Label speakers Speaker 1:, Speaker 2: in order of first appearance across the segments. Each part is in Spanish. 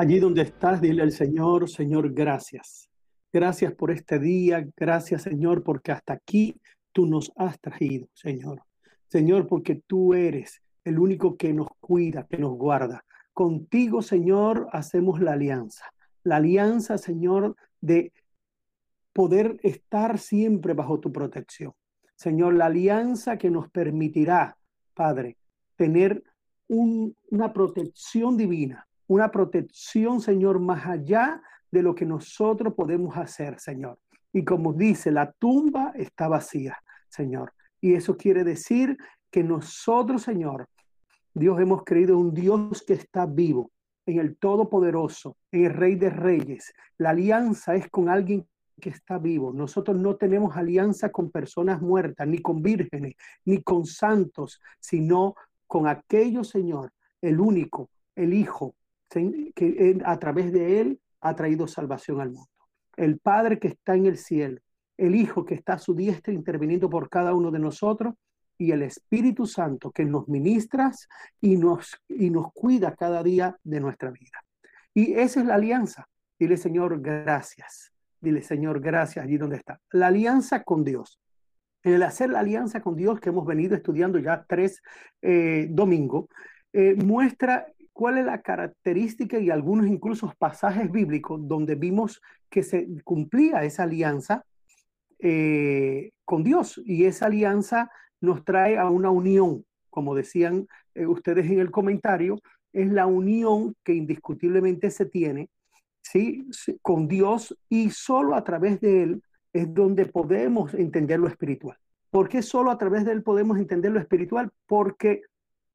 Speaker 1: Allí donde estás, dile al Señor, Señor, gracias. Gracias por este día, gracias Señor, porque hasta aquí tú nos has traído, Señor. Señor, porque tú eres el único que nos cuida, que nos guarda. Contigo, Señor, hacemos la alianza. La alianza, Señor, de poder estar siempre bajo tu protección. Señor, la alianza que nos permitirá, Padre, tener una protección divina, una protección, Señor, más allá de lo que nosotros podemos hacer, Señor. Y como dice, la tumba está vacía, Señor. Y eso quiere decir que nosotros, Señor, Dios hemos creído en un Dios que está vivo, en el Todopoderoso, en el Rey de Reyes. La alianza es con alguien que está vivo. Nosotros no tenemos alianza con personas muertas, ni con vírgenes, ni con santos, sino con aquellos, Señor, el único, el Hijo, que a través de Él ha traído salvación al mundo. El Padre que está en el cielo, el Hijo que está a su diestra interviniendo por cada uno de nosotros y el Espíritu Santo que nos ministra y nos, y nos cuida cada día de nuestra vida. Y esa es la alianza. Dile, Señor, gracias. Dile, Señor, gracias allí donde está. La alianza con Dios. En el hacer la alianza con Dios que hemos venido estudiando ya tres eh, domingos, eh, muestra cuál es la característica y algunos incluso pasajes bíblicos donde vimos que se cumplía esa alianza eh, con Dios y esa alianza nos trae a una unión, como decían ustedes en el comentario, es la unión que indiscutiblemente se tiene ¿sí? con Dios y solo a través de Él es donde podemos entender lo espiritual. ¿Por qué solo a través de Él podemos entender lo espiritual? Porque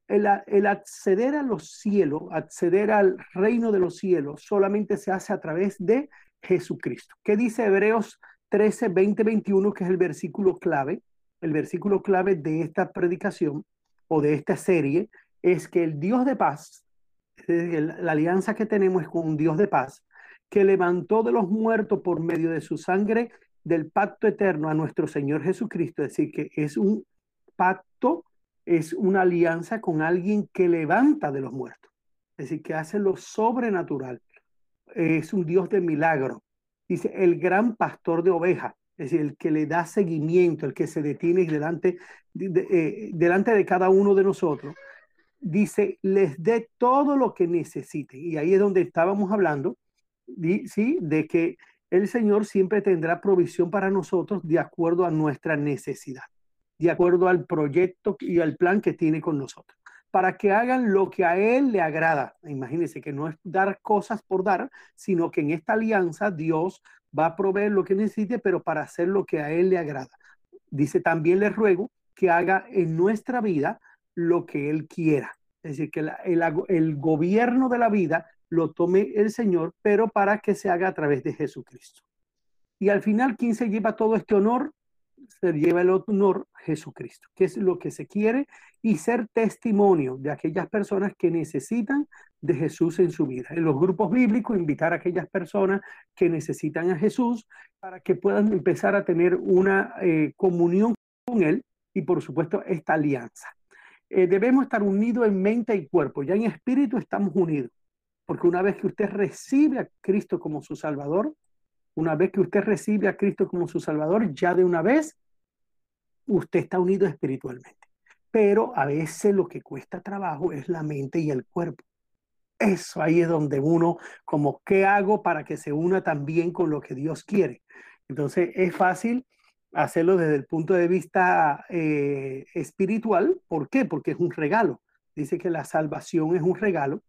Speaker 1: el, acceder a los cielos, acceder al reino de los cielos, solamente se hace a través de Jesucristo. ¿Qué dice Hebreos 13, 20, 21, que es el versículo clave? El versículo clave de esta predicación o de esta serie es que el Dios de paz, la alianza que tenemos es con un Dios de paz, que levantó de los muertos por medio de su sangre del pacto eterno a nuestro Señor Jesucristo. Es decir, que es un pacto, es una alianza con alguien que levanta de los muertos. Es decir, que hace lo sobrenatural. Es un Dios de milagro. Dice, el gran pastor de ovejas. Es decir, el que le da seguimiento, el que se detiene delante de, eh, delante de cada uno de nosotros. Dice, les dé todo lo que necesiten. Y ahí es donde estábamos hablando ¿sí? de que el Señor siempre tendrá provisión para nosotros de acuerdo a nuestra necesidad, de acuerdo al proyecto y al plan que tiene con nosotros, para que hagan lo que a Él le agrada. Imagínense que no es dar cosas por dar, sino que en esta alianza Dios va a proveer lo que necesite, pero para hacer lo que a Él le agrada. Dice, también le ruego que haga en nuestra vida lo que Él quiera. Es decir, que el, el gobierno de la vida lo tome el Señor, pero para que se haga a través de Jesucristo. Y al final, ¿quién se lleva todo este honor? Se lleva el honor Jesucristo, que es lo que se quiere, y ser testimonio de aquellas personas que necesitan de Jesús en su vida. En los grupos bíblicos, invitar a aquellas personas que necesitan a Jesús para que puedan empezar a tener una eh, comunión con Él y, por supuesto, esta alianza. Eh, debemos estar unidos en mente y cuerpo, ya en espíritu estamos unidos porque una vez que usted recibe a Cristo como su Salvador, una vez que usted recibe a Cristo como su Salvador, ya de una vez usted está unido espiritualmente. Pero a veces lo que cuesta trabajo es la mente y el cuerpo. Eso ahí es donde uno, como, ¿qué hago para que se una también con lo que Dios quiere? Entonces es fácil hacerlo desde el punto de vista eh, espiritual. ¿Por qué? Porque es un regalo. Dice que la salvación es un regalo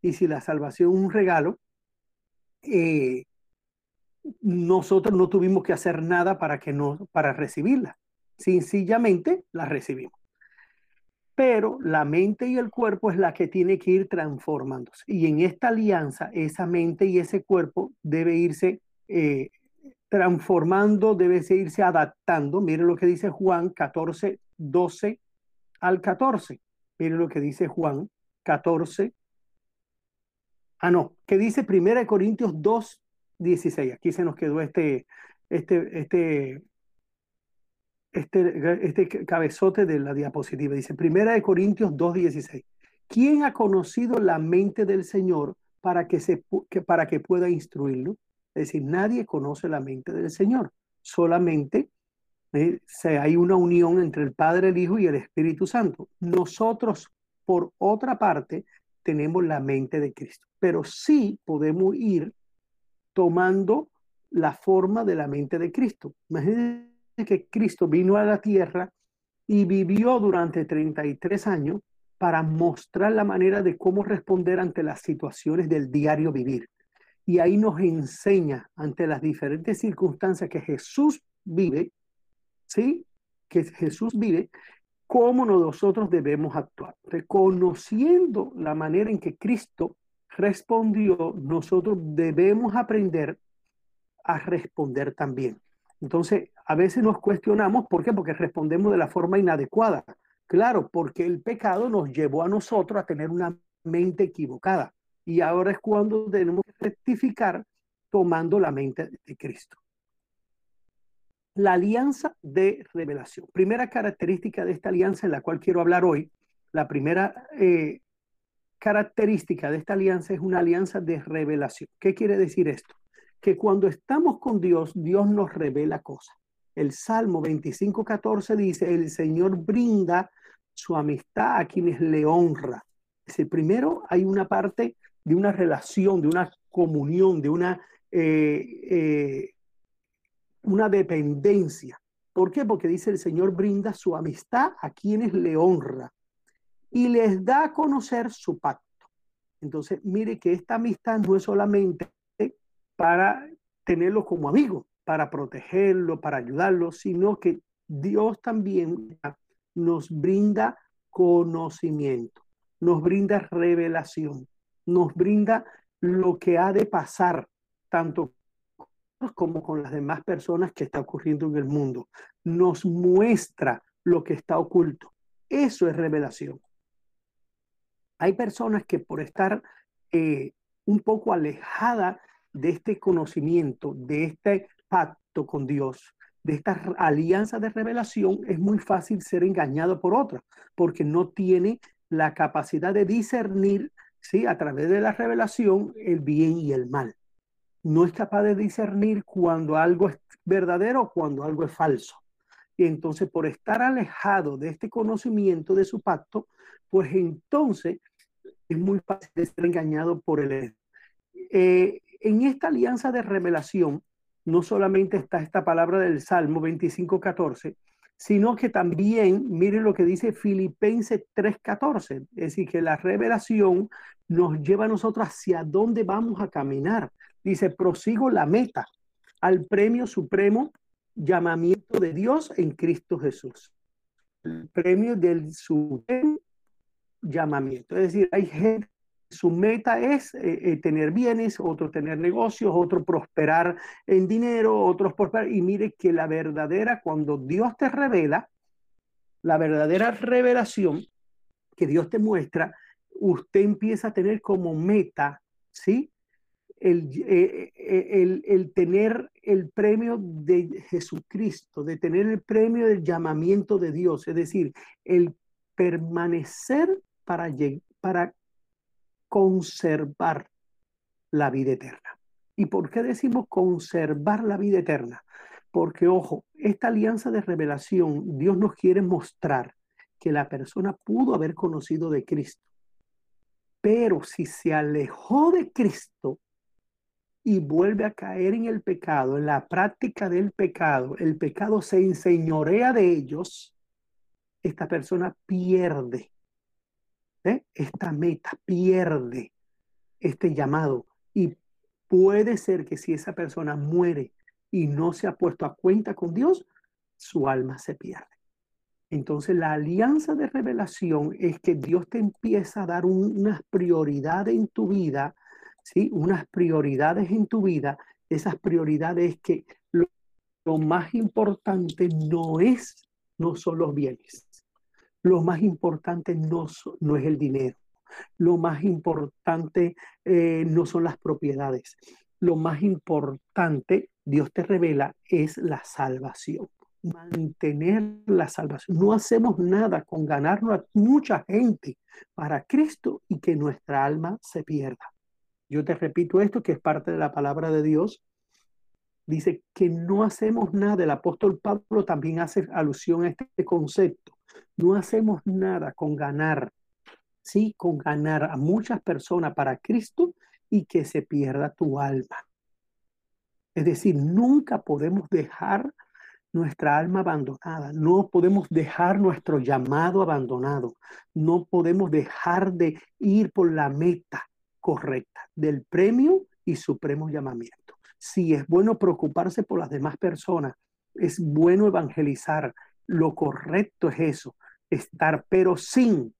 Speaker 1: y si la salvación es un regalo, eh, nosotros no tuvimos que hacer nada para, que no, para recibirla. Sencillamente la recibimos. Pero la mente y el cuerpo es la que tiene que ir transformándose. Y en esta alianza, esa mente y ese cuerpo debe irse eh, transformando, debe irse adaptando. Miren lo que dice Juan 14, 12 al 14. Miren lo que dice Juan 14, Ah, no, que dice 1 Corintios 2, 16. Aquí se nos quedó este, este, este, este, este cabezote de la diapositiva. Dice 1 Corintios 2, 16. ¿Quién ha conocido la mente del Señor para que, se, para que pueda instruirlo. Es decir, nadie conoce la mente del Señor, solamente eh, hay una unión entre el Padre, el Hijo y el Espíritu Santo. Nosotros, por otra parte, tenemos la mente de Cristo, pero sí podemos ir tomando la forma de la mente de Cristo. Imagínense que Cristo vino a la tierra y vivió durante 33 años para mostrar la manera de cómo responder ante las situaciones del diario vivir. Y ahí nos enseña ante las diferentes circunstancias que Jesús vive, ¿sí? Que Jesús vive, cómo nosotros debemos actuar. Reconociendo la manera en que Cristo respondió, nosotros debemos aprender a responder también. Entonces, a veces nos cuestionamos, ¿por qué? Porque respondemos de la forma inadecuada. Claro, porque el pecado nos llevó a nosotros a tener una mente equivocada. Y ahora es cuando tenemos que rectificar tomando la mente de Cristo. La alianza de revelación. Primera característica de esta alianza en la cual quiero hablar hoy. La primera eh, característica de esta alianza es una alianza de revelación. ¿Qué quiere decir esto? Que cuando estamos con Dios, Dios nos revela cosas. El Salmo 25, 14 dice, el Señor brinda su amistad a quienes le honra. Es primero hay una parte de una relación, de una comunión, de una, eh, eh, una dependencia. ¿Por qué? Porque dice el Señor brinda su amistad a quienes le honra y les da a conocer su pacto. Entonces, mire que esta amistad no es solamente para tenerlo como amigo, para protegerlo, para ayudarlo, sino que Dios también nos brinda conocimiento, nos brinda revelación nos brinda lo que ha de pasar, tanto como con las demás personas que está ocurriendo en el mundo. Nos muestra lo que está oculto. Eso es revelación. Hay personas que por estar eh, un poco alejada de este conocimiento, de este pacto con Dios, de esta alianza de revelación, es muy fácil ser engañado por otra, porque no tiene la capacidad de discernir ¿sí? a través de la revelación, el bien y el mal. No es capaz de discernir cuando algo es verdadero o cuando algo es falso. Y entonces, por estar alejado de este conocimiento de su pacto, pues entonces es muy fácil de ser engañado por él. Eh, en esta alianza de revelación, no solamente está esta palabra del Salmo 25, 14, sino que también, miren lo que dice Filipenses 3:14, es decir, que la revelación nos lleva a nosotros hacia dónde vamos a caminar. Dice, prosigo la meta al premio supremo llamamiento de Dios en Cristo Jesús. El premio del supremo llamamiento. Es decir, hay gente su meta es eh, eh, tener bienes, otro tener negocios, otro prosperar en dinero, otros prosperar. Y mire que la verdadera, cuando Dios te revela, la verdadera revelación que Dios te muestra, usted empieza a tener como meta, ¿sí? El, eh, el, el, tener el premio de Jesucristo, de tener el premio del llamamiento de Dios, es decir, el permanecer para, para conservar la vida eterna. ¿Y por qué decimos conservar la vida eterna? Porque, ojo, esta alianza de revelación, Dios nos quiere mostrar que la persona pudo haber conocido de Cristo. Pero si se alejó de Cristo y vuelve a caer en el pecado, en la práctica del pecado, el pecado se enseñorea de ellos, esta persona pierde ¿eh? esta meta, pierde este llamado. Y puede ser que si esa persona muere y no se ha puesto a cuenta con Dios, su alma se pierde. Entonces la alianza de revelación es que Dios te empieza a dar unas prioridades en tu vida, ¿sí? Unas prioridades en tu vida. Esas prioridades es que lo, lo más importante no es, no son los bienes. Lo más importante no, no es el dinero. Lo más importante eh, no son las propiedades. Lo más importante, Dios te revela, es la salvación. Mantener la salvación. No hacemos nada con ganarnos a mucha gente para Cristo y que nuestra alma se pierda. Yo te repito esto, que es parte de la palabra de Dios. Dice que no hacemos nada. El apóstol Pablo también hace alusión a este concepto. No hacemos nada con ganar, sí, con ganar a muchas personas para Cristo y que se pierda tu alma. Es decir, nunca podemos dejar nuestra alma abandonada, no podemos dejar nuestro llamado abandonado, no podemos dejar de ir por la meta correcta del premio y supremo llamamiento. Si es bueno preocuparse por las demás personas, es bueno evangelizar, lo correcto es eso, estar, pero sin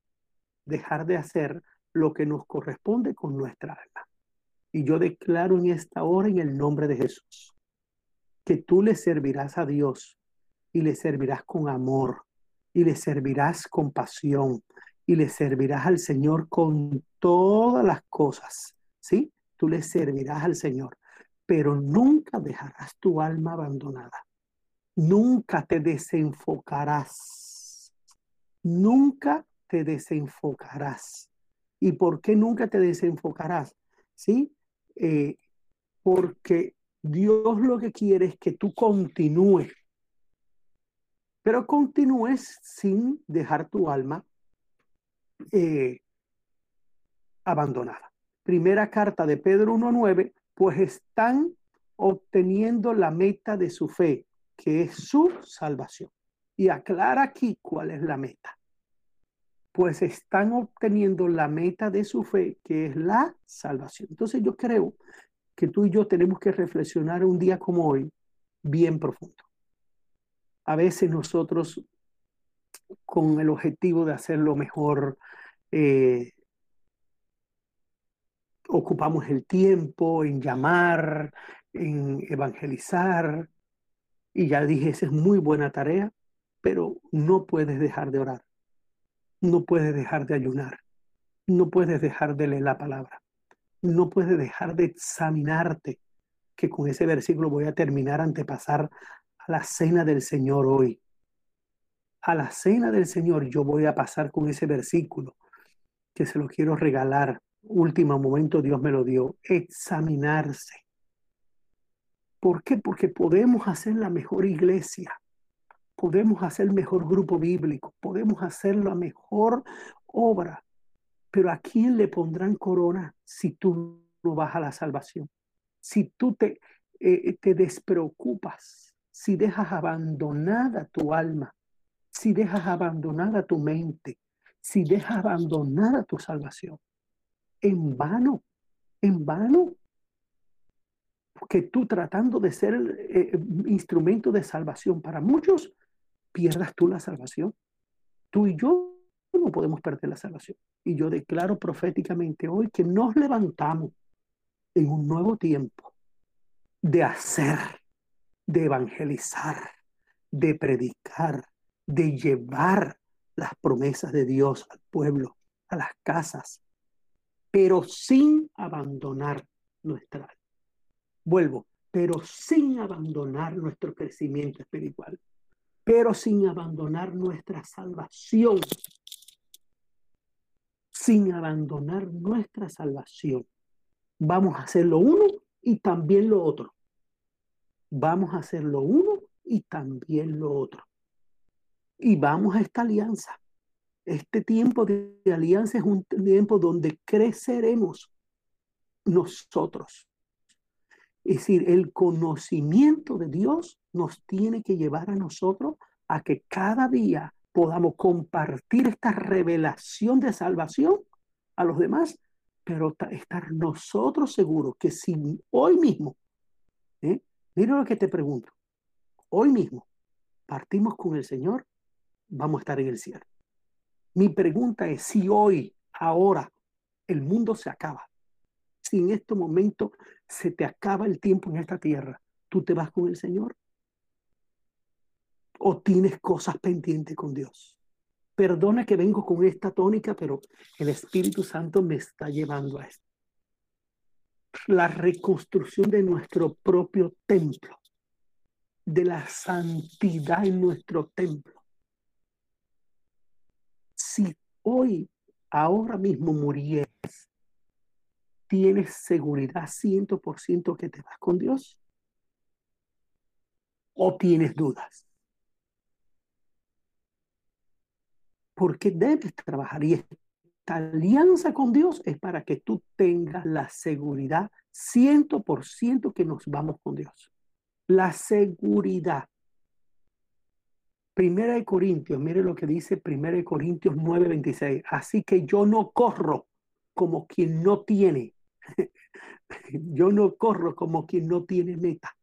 Speaker 1: dejar de hacer lo que nos corresponde con nuestra alma. Y yo declaro en esta hora en el nombre de Jesús que tú le servirás a Dios y le servirás con amor y le servirás con pasión y le servirás al Señor con todas las cosas, ¿sí? Tú le servirás al Señor, pero nunca dejarás tu alma abandonada. Nunca te desenfocarás. Nunca te desenfocarás. ¿Y por qué nunca te desenfocarás? ¿Sí? Eh, porque Dios lo que quiere es que tú continúes, pero continúes sin dejar tu alma eh, abandonada. Primera carta de Pedro 1.9, pues están obteniendo la meta de su fe, que es su salvación. Y aclara aquí cuál es la meta. Pues están obteniendo la meta de su fe, que es la salvación. Entonces yo creo que tú y yo tenemos que reflexionar un día como hoy bien profundo. A veces nosotros, con el objetivo de hacerlo mejor, eh, ocupamos el tiempo en llamar, en evangelizar, y ya dije, esa es muy buena tarea, pero no puedes dejar de orar, no puedes dejar de ayunar, no puedes dejar de leer la palabra no puedes dejar de examinarte, que con ese versículo voy a terminar antepasar a la cena del Señor hoy. A la cena del Señor yo voy a pasar con ese versículo, que se lo quiero regalar. Último momento Dios me lo dio. Examinarse. ¿Por qué? Porque podemos hacer la mejor iglesia, podemos hacer el mejor grupo bíblico, podemos hacer la mejor obra, pero ¿a quién le pondrán corona si tú no vas a la salvación? Si tú te, eh, te despreocupas, si dejas abandonada tu alma, si dejas abandonada tu mente, si dejas abandonada tu salvación. En vano, en vano. Porque tú tratando de ser el eh, instrumento de salvación para muchos, pierdas tú la salvación. Tú y yo no podemos perder la salvación. Y yo declaro proféticamente hoy que nos levantamos en un nuevo tiempo de hacer, de evangelizar, de predicar, de llevar las promesas de Dios al pueblo, a las casas, pero sin abandonar nuestra Vuelvo, pero sin abandonar nuestro crecimiento espiritual, pero sin abandonar nuestra salvación sin abandonar nuestra salvación. Vamos a hacer lo uno y también lo otro. Vamos a hacer lo uno y también lo otro. Y vamos a esta alianza. Este tiempo de alianza es un tiempo donde creceremos nosotros. Es decir, el conocimiento de Dios nos tiene que llevar a nosotros a que cada día podamos compartir esta revelación de salvación a los demás, pero estar nosotros seguros que si hoy mismo, ¿eh? mira lo que te pregunto, hoy mismo partimos con el Señor, vamos a estar en el cielo. Mi pregunta es si hoy, ahora, el mundo se acaba, si en este momento se te acaba el tiempo en esta tierra, ¿tú te vas con el Señor? o tienes cosas pendientes con Dios. Perdona que vengo con esta tónica, pero el Espíritu Santo me está llevando a esto. La reconstrucción de nuestro propio templo, de la santidad en nuestro templo. Si hoy, ahora mismo murieras, tienes seguridad 100% que te vas con Dios? ¿O tienes dudas? Porque debes trabajar y esta alianza con Dios es para que tú tengas la seguridad 100% que nos vamos con Dios. La seguridad. Primera de Corintios, mire lo que dice Primera de Corintios 9:26. Así que yo no corro como quien no tiene. yo no corro como quien no tiene meta.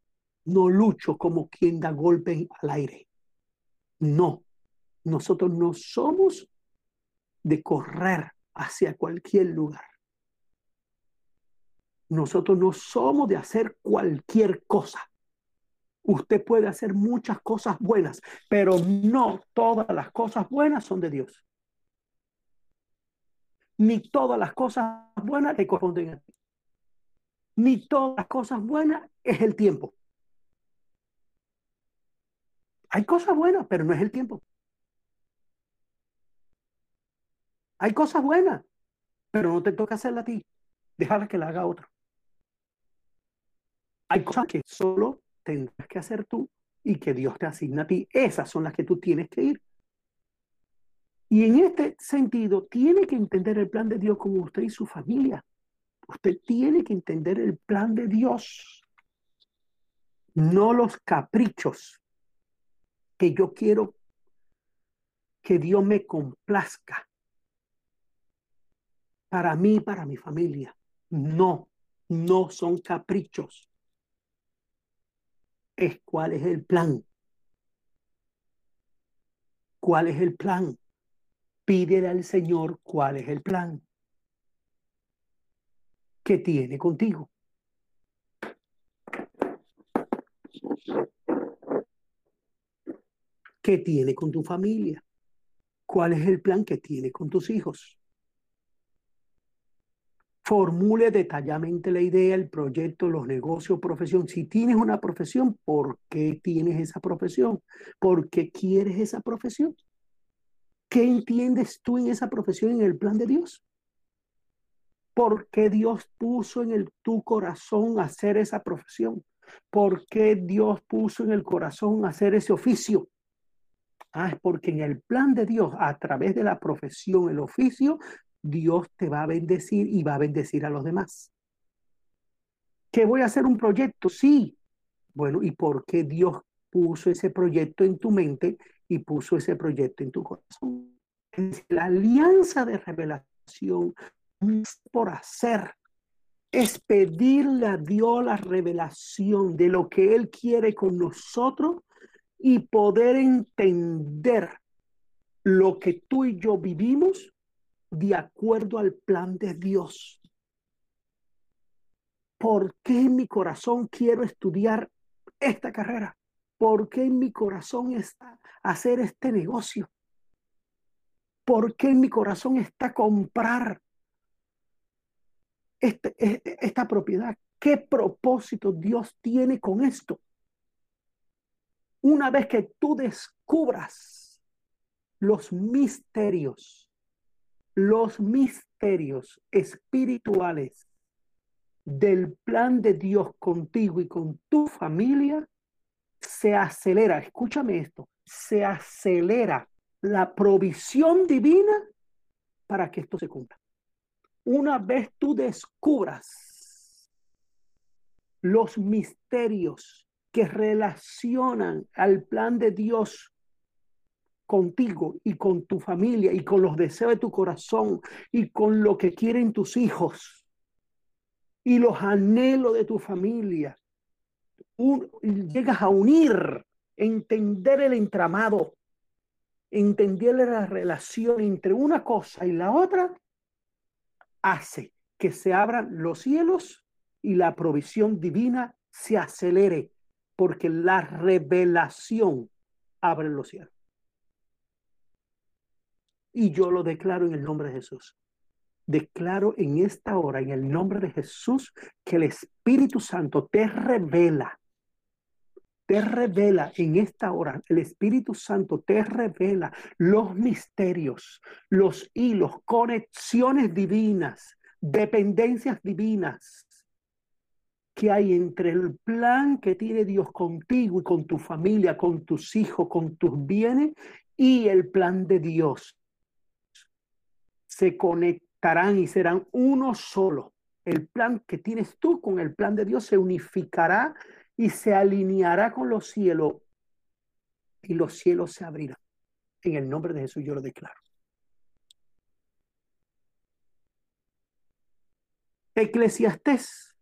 Speaker 1: No lucho como quien da golpe al aire. No, nosotros no somos de correr hacia cualquier lugar. Nosotros no somos de hacer cualquier cosa. Usted puede hacer muchas cosas buenas, pero no todas las cosas buenas son de Dios. Ni todas las cosas buenas le corresponden a ti. Ni todas las cosas buenas es el tiempo. Hay cosas buenas, pero no es el tiempo. Hay cosas buenas, pero no te toca hacerla a ti. Déjala que la haga otro. Hay cosas que solo tendrás que hacer tú y que Dios te asigna a ti. Esas son las que tú tienes que ir. Y en este sentido, tiene que entender el plan de Dios como usted y su familia. Usted tiene que entender el plan de Dios, no los caprichos que yo quiero que Dios me complazca para mí, para mi familia. No, no son caprichos es cuál es el plan. ¿Cuál es el plan? Pídele al Señor cuál es el plan que tiene contigo. ¿Qué tiene con tu familia? ¿Cuál es el plan que tiene con tus hijos? formule detalladamente la idea, el proyecto, los negocios, profesión. Si tienes una profesión, ¿por qué tienes esa profesión? ¿Por qué quieres esa profesión? ¿Qué entiendes tú en esa profesión en el plan de Dios? ¿Por qué Dios puso en el, tu corazón hacer esa profesión? ¿Por qué Dios puso en el corazón hacer ese oficio? Ah, es porque en el plan de Dios, a través de la profesión, el oficio, Dios te va a bendecir y va a bendecir a los demás. ¿Que voy a hacer un proyecto? Sí. Bueno, ¿y por qué Dios puso ese proyecto en tu mente y puso ese proyecto en tu corazón? La alianza de revelación por hacer es pedirle a Dios la revelación de lo que Él quiere con nosotros y poder entender lo que tú y yo vivimos de acuerdo al plan de Dios. ¿Por qué en mi corazón quiero estudiar esta carrera? ¿Por qué en mi corazón está hacer este negocio? ¿Por qué en mi corazón está comprar este, e, e, esta propiedad? ¿Qué propósito Dios tiene con esto? Una vez que tú descubras los misterios los misterios espirituales del plan de Dios contigo y con tu familia, se acelera, escúchame esto, se acelera la provisión divina para que esto se cumpla. Una vez tú descubras los misterios que relacionan al plan de Dios contigo y con tu familia y con los deseos de tu corazón y con lo que quieren tus hijos y los anhelos de tu familia. Llegas a unir, entender el entramado, entender la relación entre una cosa y la otra, hace que se abran los cielos y la provisión divina se acelere, porque la revelación abre los cielos. Y yo lo declaro en el nombre de Jesús. Declaro en esta hora, en el nombre de Jesús, que el Espíritu Santo te revela, te revela en esta hora, el Espíritu Santo te revela los misterios, los hilos, conexiones divinas dependencias divinas que hay entre el plan que tiene Dios contigo y con tu familia, con tus hijos, con tus bienes y el plan de Dios. Se conectarán y serán uno solo. El plan que tienes tú con el plan de Dios se unificará y se alineará con los cielos y los cielos se abrirán. En el nombre de Jesús yo lo declaro. Eclesiastés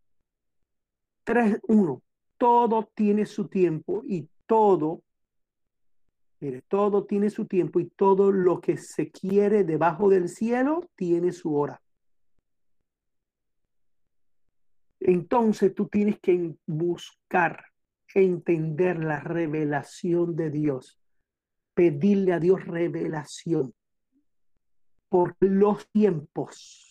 Speaker 1: 3.1. Todo tiene su tiempo y todo, mire, todo tiene su tiempo y todo lo que se quiere debajo del cielo tiene su hora. Entonces tú tienes que buscar, entender la revelación de Dios, pedirle a Dios revelación por los tiempos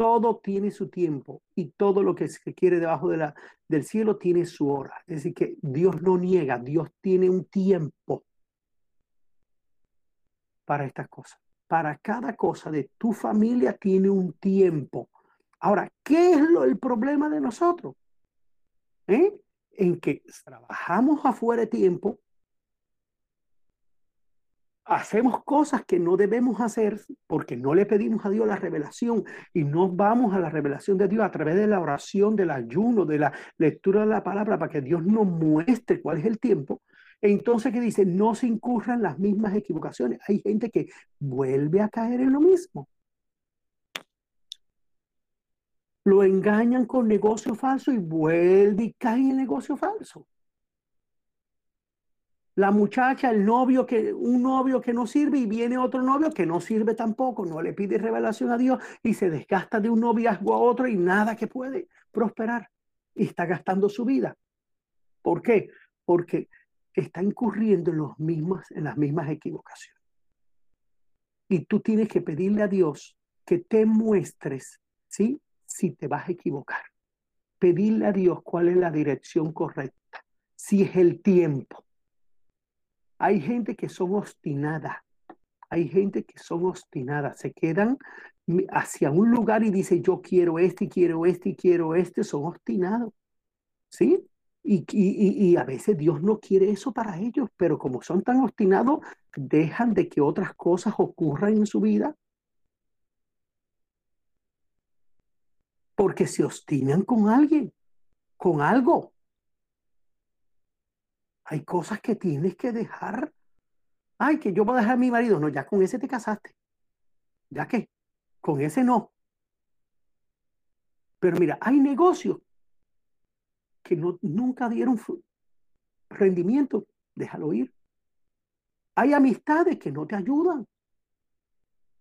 Speaker 1: todo tiene su tiempo y todo lo que se quiere debajo de la, del cielo tiene su hora. Es decir, que Dios no niega, Dios tiene un tiempo para estas cosas. Para cada cosa de tu familia tiene un tiempo. Ahora, ¿qué es lo, el problema de nosotros? ¿Eh? En que trabajamos afuera de tiempo hacemos cosas que no debemos hacer porque no le pedimos a Dios la revelación y no vamos a la revelación de Dios a través de la oración, del ayuno, de la lectura de la palabra para que Dios nos muestre cuál es el tiempo. Entonces, que dice? No se incurran las mismas equivocaciones. Hay gente que vuelve a caer en lo mismo. Lo engañan con negocio falso y vuelve y cae en negocio falso la muchacha, el novio que un novio que no sirve y viene otro novio que no sirve tampoco, no le pide revelación a Dios y se desgasta de un noviazgo a otro y nada que puede prosperar y está gastando su vida. ¿Por qué? Porque está incurriendo en los mismos en las mismas equivocaciones. Y tú tienes que pedirle a Dios que te muestres, ¿sí? Si te vas a equivocar. Pedirle a Dios cuál es la dirección correcta, si es el tiempo hay gente que son obstinadas. Hay gente que son obstinadas. Se quedan hacia un lugar y dicen, yo quiero este, y quiero este, y quiero este. Son obstinados. ¿Sí? Y, y, a veces Dios no quiere eso para ellos, pero como son tan obstinados, dejan de que otras cosas ocurran en su vida. Porque se obstinan con alguien, con algo. Hay cosas que tienes que dejar. Ay, que yo voy a dejar a mi marido. No, ya con ese te casaste. ¿Ya qué? Con ese no. Pero mira, hay negocios que no, nunca dieron rendimiento. Déjalo ir. Hay amistades que no te ayudan.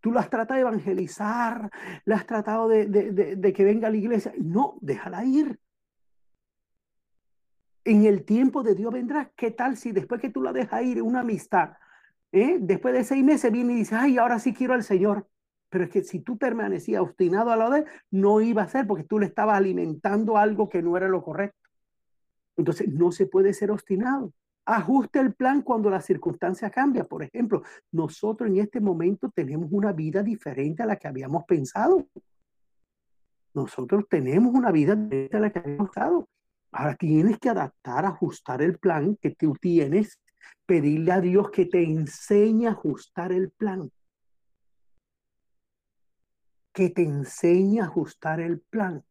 Speaker 1: Tú las tratas de evangelizar, las has tratado de, que venga a la iglesia. No, déjala ir en el tiempo de Dios vendrá. ¿Qué tal si después que tú la dejas ir una amistad, ¿eh? después de seis meses viene y dice, ay, ahora sí quiero al Señor? Pero es que si tú permanecías obstinado a la de no iba a ser porque tú le estabas alimentando algo que no era lo correcto. Entonces, no se puede ser obstinado. Ajuste el plan cuando la circunstancia cambia. Por ejemplo, nosotros en este momento tenemos una vida diferente a la que habíamos pensado. Nosotros tenemos una vida diferente a la que habíamos pensado. Ahora tienes que adaptar, ajustar el plan que tú tienes, pedirle a Dios que te enseñe a ajustar el plan. Que te enseñe a ajustar el plan.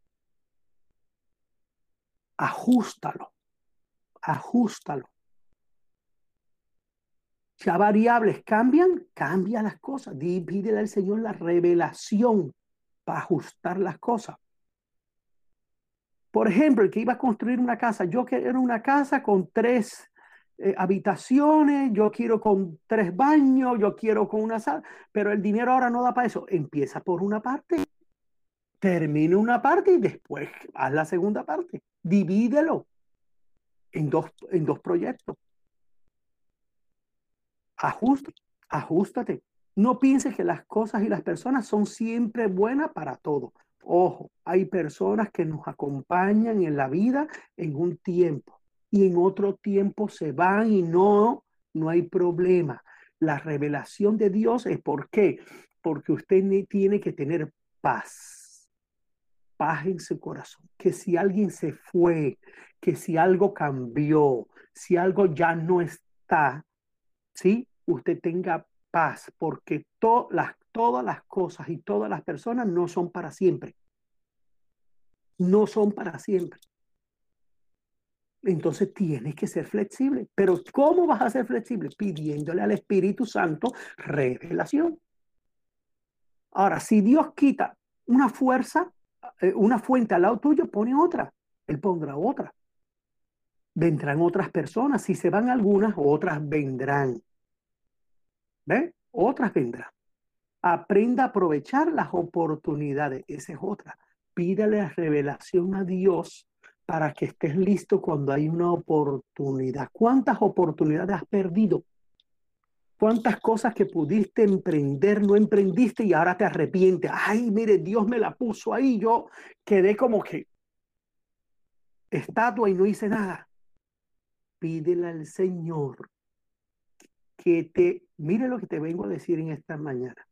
Speaker 1: Ajústalo, ajústalo. Ya variables cambian, cambia las cosas. Pídele al Señor la revelación para ajustar las cosas. Por ejemplo, el que iba a construir una casa, yo quiero una casa con tres eh, habitaciones, yo quiero con tres baños, yo quiero con una sala, pero el dinero ahora no da para eso. Empieza por una parte, termina una parte y después haz la segunda parte. Divídelo en dos, en dos proyectos. Ajusta, ajustate. No pienses que las cosas y las personas son siempre buenas para todo. Ojo, hay personas que nos acompañan en la vida en un tiempo y en otro tiempo se van y no, no hay problema. La revelación de Dios es por qué. Porque usted tiene que tener paz, paz en su corazón, que si alguien se fue, que si algo cambió, si algo ya no está, ¿sí? Usted tenga paz, porque todas las cosas y todas las personas no son para siempre. No son para siempre. Entonces tienes que ser flexible. Pero ¿cómo vas a ser flexible? Pidiéndole al Espíritu Santo revelación. Ahora, si Dios quita una fuerza, eh, una fuente al lado tuyo, pone otra. Él pondrá otra. Vendrán otras personas. Si se van algunas, otras vendrán. ¿Ve? Otras vendrán. Aprenda a aprovechar las oportunidades. Esa es otra. Pídale revelación a Dios para que estés listo cuando hay una oportunidad. ¿Cuántas oportunidades has perdido? ¿Cuántas cosas que pudiste emprender no emprendiste y ahora te arrepientes? Ay, mire, Dios me la puso ahí. Yo quedé como que estatua y no hice nada. Pídele al Señor que te, mire lo que te vengo a decir en esta mañana.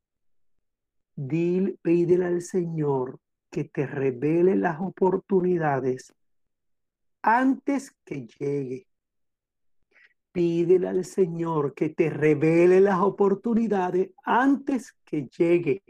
Speaker 1: Dile, pídele al Señor que te revele las oportunidades antes que llegue. Pídele al Señor que te revele las oportunidades antes que llegue.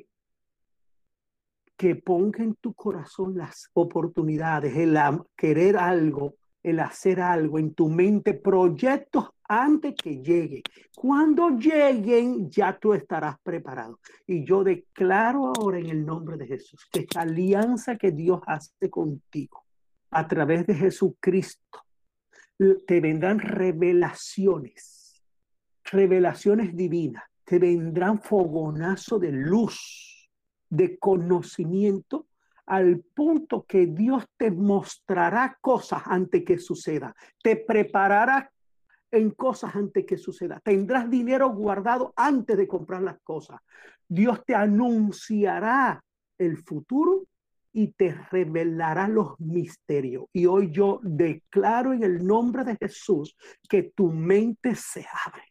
Speaker 1: Que ponga en tu corazón las oportunidades, el querer algo, el hacer algo, en tu mente proyectos antes que llegue. Cuando lleguen, ya tú estarás preparado. Y yo declaro ahora en el nombre de Jesús que esta alianza que Dios hace contigo a través de Jesucristo, te vendrán revelaciones, revelaciones divinas, te vendrán fogonazo de luz, de conocimiento, al punto que Dios te mostrará cosas antes que suceda, te preparará en cosas antes que suceda, tendrás dinero guardado antes de comprar las cosas, Dios te anunciará el futuro y te revelará los misterios. Y hoy yo declaro en el nombre de Jesús que tu mente se abre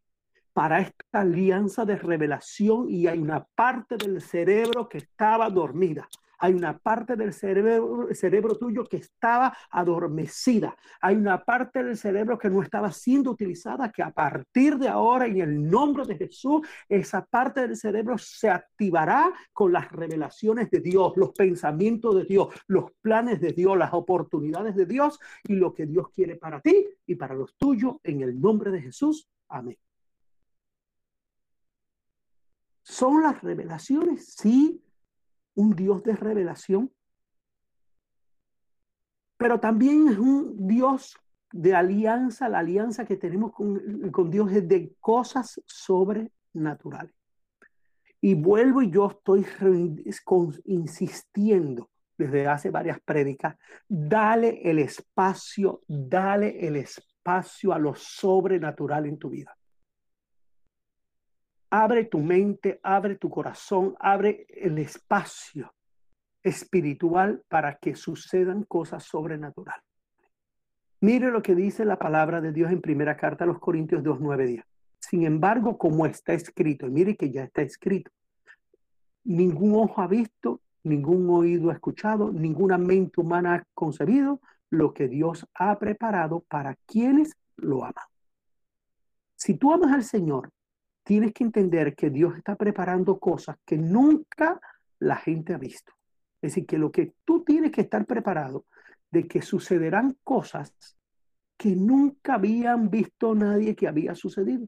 Speaker 1: para esta alianza de revelación y hay una parte del cerebro que estaba dormida hay una parte del cerebro, tuyo que estaba adormecida. Hay una parte del cerebro que no estaba siendo utilizada, que a partir de ahora, en el nombre de Jesús, esa parte del cerebro se activará con las revelaciones de Dios, los pensamientos de Dios, los planes de Dios, las oportunidades de Dios y lo que Dios quiere para ti y para los tuyos, en el nombre de Jesús. Amén. ¿Son las revelaciones? Sí, un Dios de revelación, pero también es un Dios de alianza. La alianza que tenemos con, Dios es de cosas sobrenaturales. Y vuelvo y yo estoy insistiendo desde hace varias prédicas, dale el espacio, dale el espacio a lo sobrenatural en tu vida. Abre tu mente, abre tu corazón, abre el espacio espiritual para que sucedan cosas sobrenaturales. Mire lo que dice la palabra de Dios en primera carta a los Corintios 2, 9, 10. Sin embargo, como está escrito, y mire que ya está escrito, ningún ojo ha visto, ningún oído ha escuchado, ninguna mente humana ha concebido lo que Dios ha preparado para quienes lo aman. Si tú amas al Señor, tienes que entender que Dios está preparando cosas que nunca la gente ha visto. Es decir, que lo que tú tienes que estar preparado de que sucederán cosas que nunca habían visto nadie que había sucedido.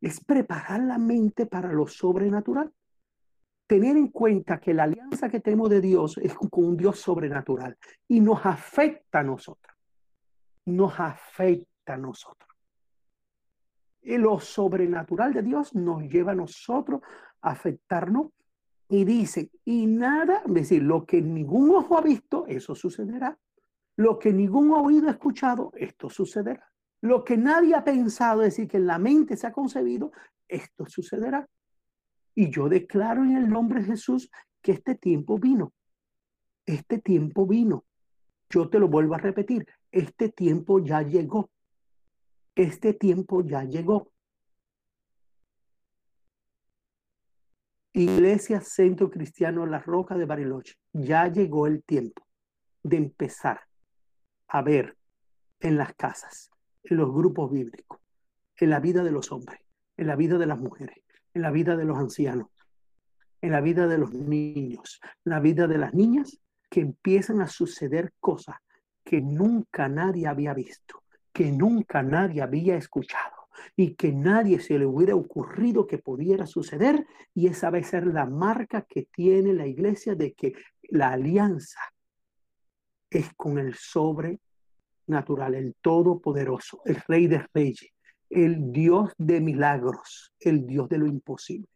Speaker 1: Es preparar la mente para lo sobrenatural. Tener en cuenta que la alianza que tenemos de Dios es con un Dios sobrenatural y nos afecta a nosotros. Nos afecta a nosotros. Lo sobrenatural de Dios nos lleva a nosotros a afectarnos y dice, y nada, es decir, lo que ningún ojo ha visto, eso sucederá. Lo que ningún oído ha escuchado, esto sucederá. Lo que nadie ha pensado, es decir, que en la mente se ha concebido, esto sucederá. Y yo declaro en el nombre de Jesús que este tiempo vino. Este tiempo vino. Yo te lo vuelvo a repetir, este tiempo ya llegó este tiempo ya llegó. Iglesia Centro Cristiano La Roca de Bariloche, ya llegó el tiempo de empezar a ver en las casas, en los grupos bíblicos, en la vida de los hombres, en la vida de las mujeres, en la vida de los ancianos, en la vida de los niños, en la vida de las niñas, que empiezan a suceder cosas que nunca nadie había visto, que nunca nadie había escuchado y que nadie se le hubiera ocurrido que pudiera suceder. Y esa va a ser la marca que tiene la iglesia de que la alianza es con el sobrenatural, el todopoderoso, el rey de reyes, el Dios de milagros, el Dios de lo imposible.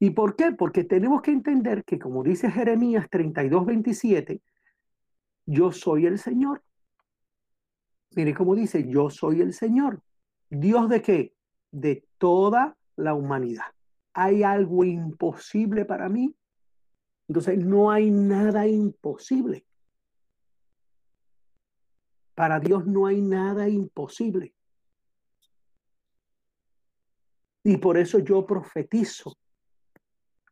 Speaker 1: ¿Y por qué? Porque tenemos que entender que, como dice Jeremías 32, 27, yo soy el Señor. Mire cómo dice, yo soy el Señor. ¿Dios de qué? De toda la humanidad. ¿Hay algo imposible para mí? Entonces, no hay nada imposible. Para Dios no hay nada imposible. Y por eso yo profetizo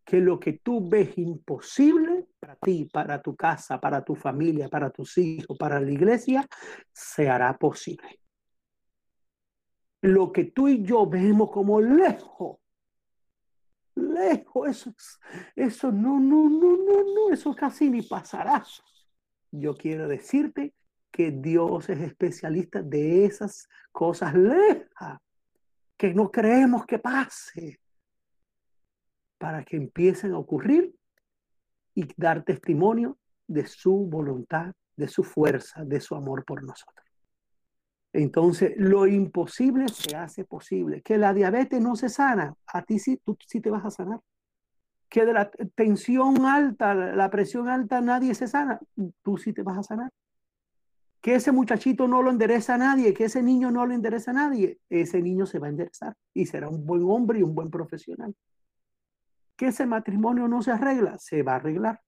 Speaker 1: que lo que tú ves imposible para ti, para tu casa, para tu familia, para tus hijos, para la iglesia, se hará posible. Lo que tú y yo vemos como lejos, lejos, eso, eso no, no, no, no, no, eso casi ni pasará. Yo quiero decirte que Dios es especialista de esas cosas lejas que no creemos que pase para que empiecen a ocurrir y dar testimonio de su voluntad, de su fuerza, de su amor por nosotros. Entonces, lo imposible se hace posible. Que la diabetes no se sana, a ti sí, tú sí te vas a sanar. Que de la tensión alta, la presión alta, nadie se sana, tú sí te vas a sanar que ese muchachito no lo endereza a nadie, que ese niño no lo endereza a nadie, ese niño se va a enderezar y será un buen hombre y un buen profesional. Que ese matrimonio no se arregla, se va a arreglar.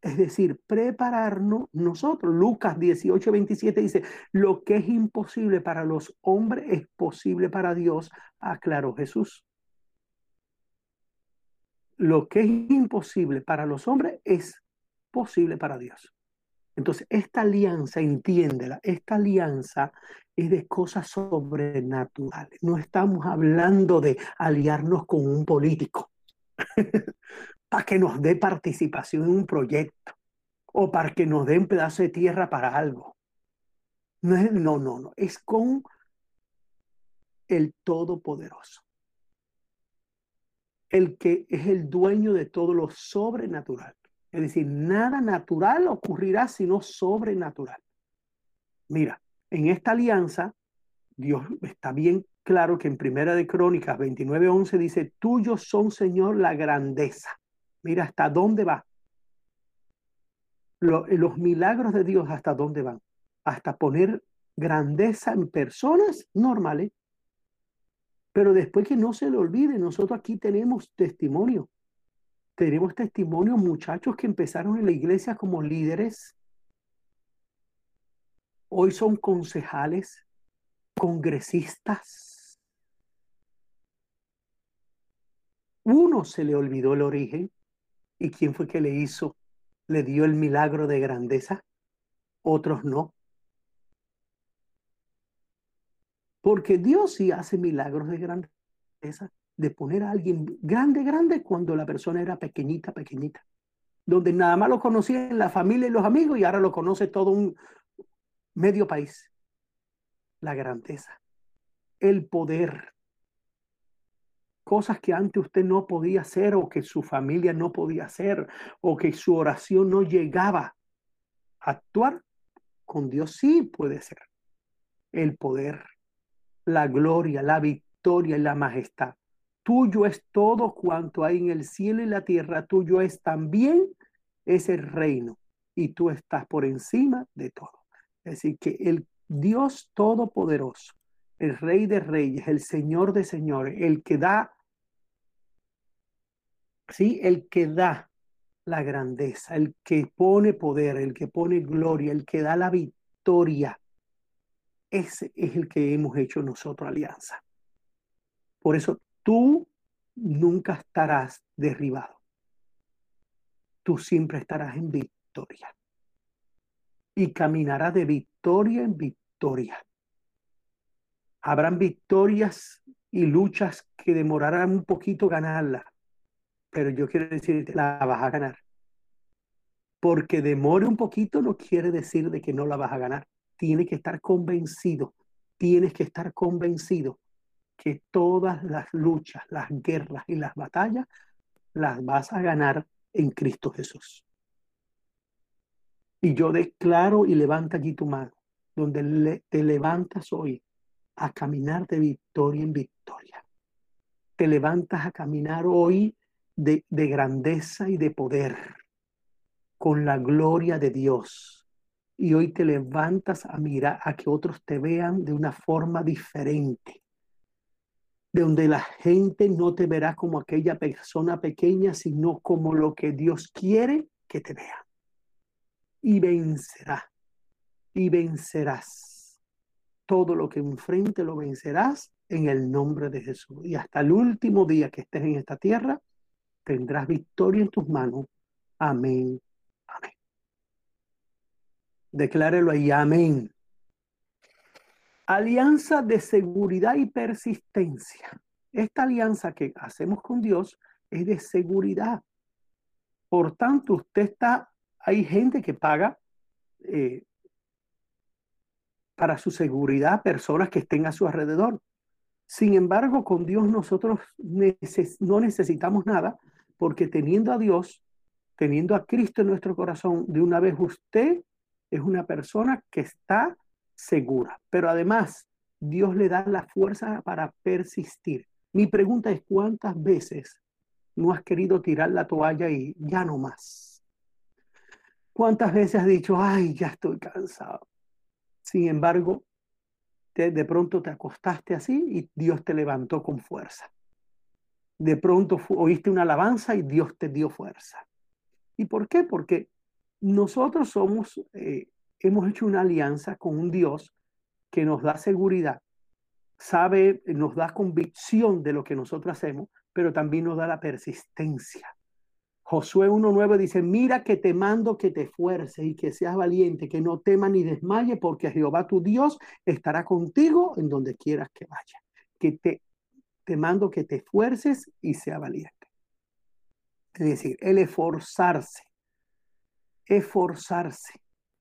Speaker 1: Es decir, prepararnos nosotros. Lucas 18, 27 dice, lo que es imposible para los hombres es posible para Dios, aclaró Jesús. Lo que es imposible para los hombres es posible para Dios. Entonces, esta alianza, entiéndela, esta alianza es de cosas sobrenaturales. No estamos hablando de aliarnos con un político para que nos dé participación en un proyecto o para que nos dé un pedazo de tierra para algo. No, no, no, no, es con el Todopoderoso. El que es el dueño de todo lo sobrenatural. Es decir, nada natural ocurrirá sino sobrenatural. Mira, en esta alianza, Dios está bien claro que en Primera de Crónicas 29:11 dice, tuyo son, Señor, la grandeza. Mira hasta dónde va. los milagros de Dios hasta dónde van. Hasta poner grandeza en personas normales. Pero después que no se le olvide, nosotros aquí tenemos testimonio tenemos testimonios, muchachos que empezaron en la iglesia como líderes. Hoy son concejales, congresistas. Uno se le olvidó el origen. ¿Y quién fue que le hizo? ¿Le dio el milagro de grandeza? Otros no. Porque Dios sí hace milagros de grandeza de poner a alguien grande, grande cuando la persona era pequeñita, pequeñita. Donde nada más lo conocían la familia y los amigos y ahora lo conoce todo un medio país. La grandeza, el poder, cosas que antes usted no podía hacer o que su familia no podía hacer o que su oración no llegaba a actuar, con Dios sí puede ser. El poder, la gloria, la victoria y la majestad. Tuyo es todo cuanto hay en el cielo y la tierra, tuyo es también ese reino y tú estás por encima de todo. Es decir, que el Dios Todopoderoso, el Rey de Reyes, el Señor de Señores, el que da, sí, el que da la grandeza, el que pone poder, el que pone gloria, el que da la victoria, ese es el que hemos hecho nosotros alianza. Por eso tú nunca estarás derribado. Tú siempre estarás en victoria. Y caminarás de victoria en victoria. Habrán victorias y luchas que demorarán un poquito ganarla, pero yo quiero decirte, la vas a ganar. Porque demore un poquito no quiere decir de que no la vas a ganar. Tienes que estar convencido, tienes que estar convencido que todas las luchas, las guerras y las batallas las vas a ganar en Cristo Jesús. Y yo declaro y levanta allí tu mano, donde te levantas hoy a caminar de victoria en victoria. Te levantas a caminar hoy de, de grandeza y de poder, con la gloria de Dios. Y hoy te levantas a mirar, a que otros te vean de una forma diferente, donde la gente no te verá como aquella persona pequeña, sino como lo que Dios quiere que te vea. Y vencerá, y vencerás todo lo que enfrente lo vencerás en el nombre de Jesús. Y hasta el último día que estés en esta tierra, tendrás victoria en tus manos. Amén. Amén. Declárelo ahí. Amén. Alianza de seguridad y persistencia. Esta alianza que hacemos con Dios es de seguridad. Por tanto, usted está, hay gente que paga eh, para su seguridad personas que estén a su alrededor. Sin embargo, con Dios nosotros no necesitamos nada porque teniendo a Dios, teniendo a Cristo en nuestro corazón, de una vez usted es una persona que está segura. Pero además, Dios le da la fuerza para persistir. Mi pregunta es, ¿cuántas veces no has querido tirar la toalla y ya no más? ¿Cuántas veces has dicho, ay, ya estoy cansado? Sin embargo, de pronto te acostaste así y Dios te levantó con fuerza. De pronto oíste una alabanza y Dios te dio fuerza. ¿Y por qué? Porque nosotros somos, eh, hemos hecho una alianza con un Dios que nos da seguridad, sabe, nos da convicción de lo que nosotros hacemos, pero también nos da la persistencia. Josué 1.9 dice, mira que te mando que te esfuerces y que seas valiente, que no temas ni desmaye, porque Jehová tu Dios estará contigo en donde quieras que vaya. Que te, te mando que te esfuerces y sea valiente. Es decir, el esforzarse, esforzarse.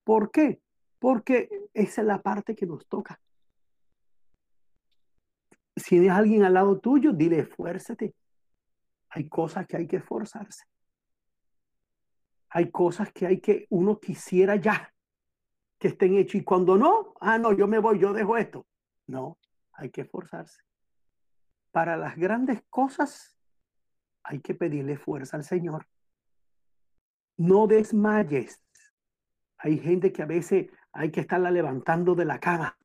Speaker 1: ¿Por qué? Porque esa es la parte que nos toca. Si tienes alguien al lado tuyo, dile esfuérzate. Hay cosas que hay que esforzarse. Hay cosas que hay que uno quisiera ya que estén hechas y cuando no, ah, no, yo me voy, yo dejo esto. No, hay que esforzarse. Para las grandes cosas hay que pedirle fuerza al Señor. No desmayes. Hay gente que a veces hay que estarla levantando de la cama.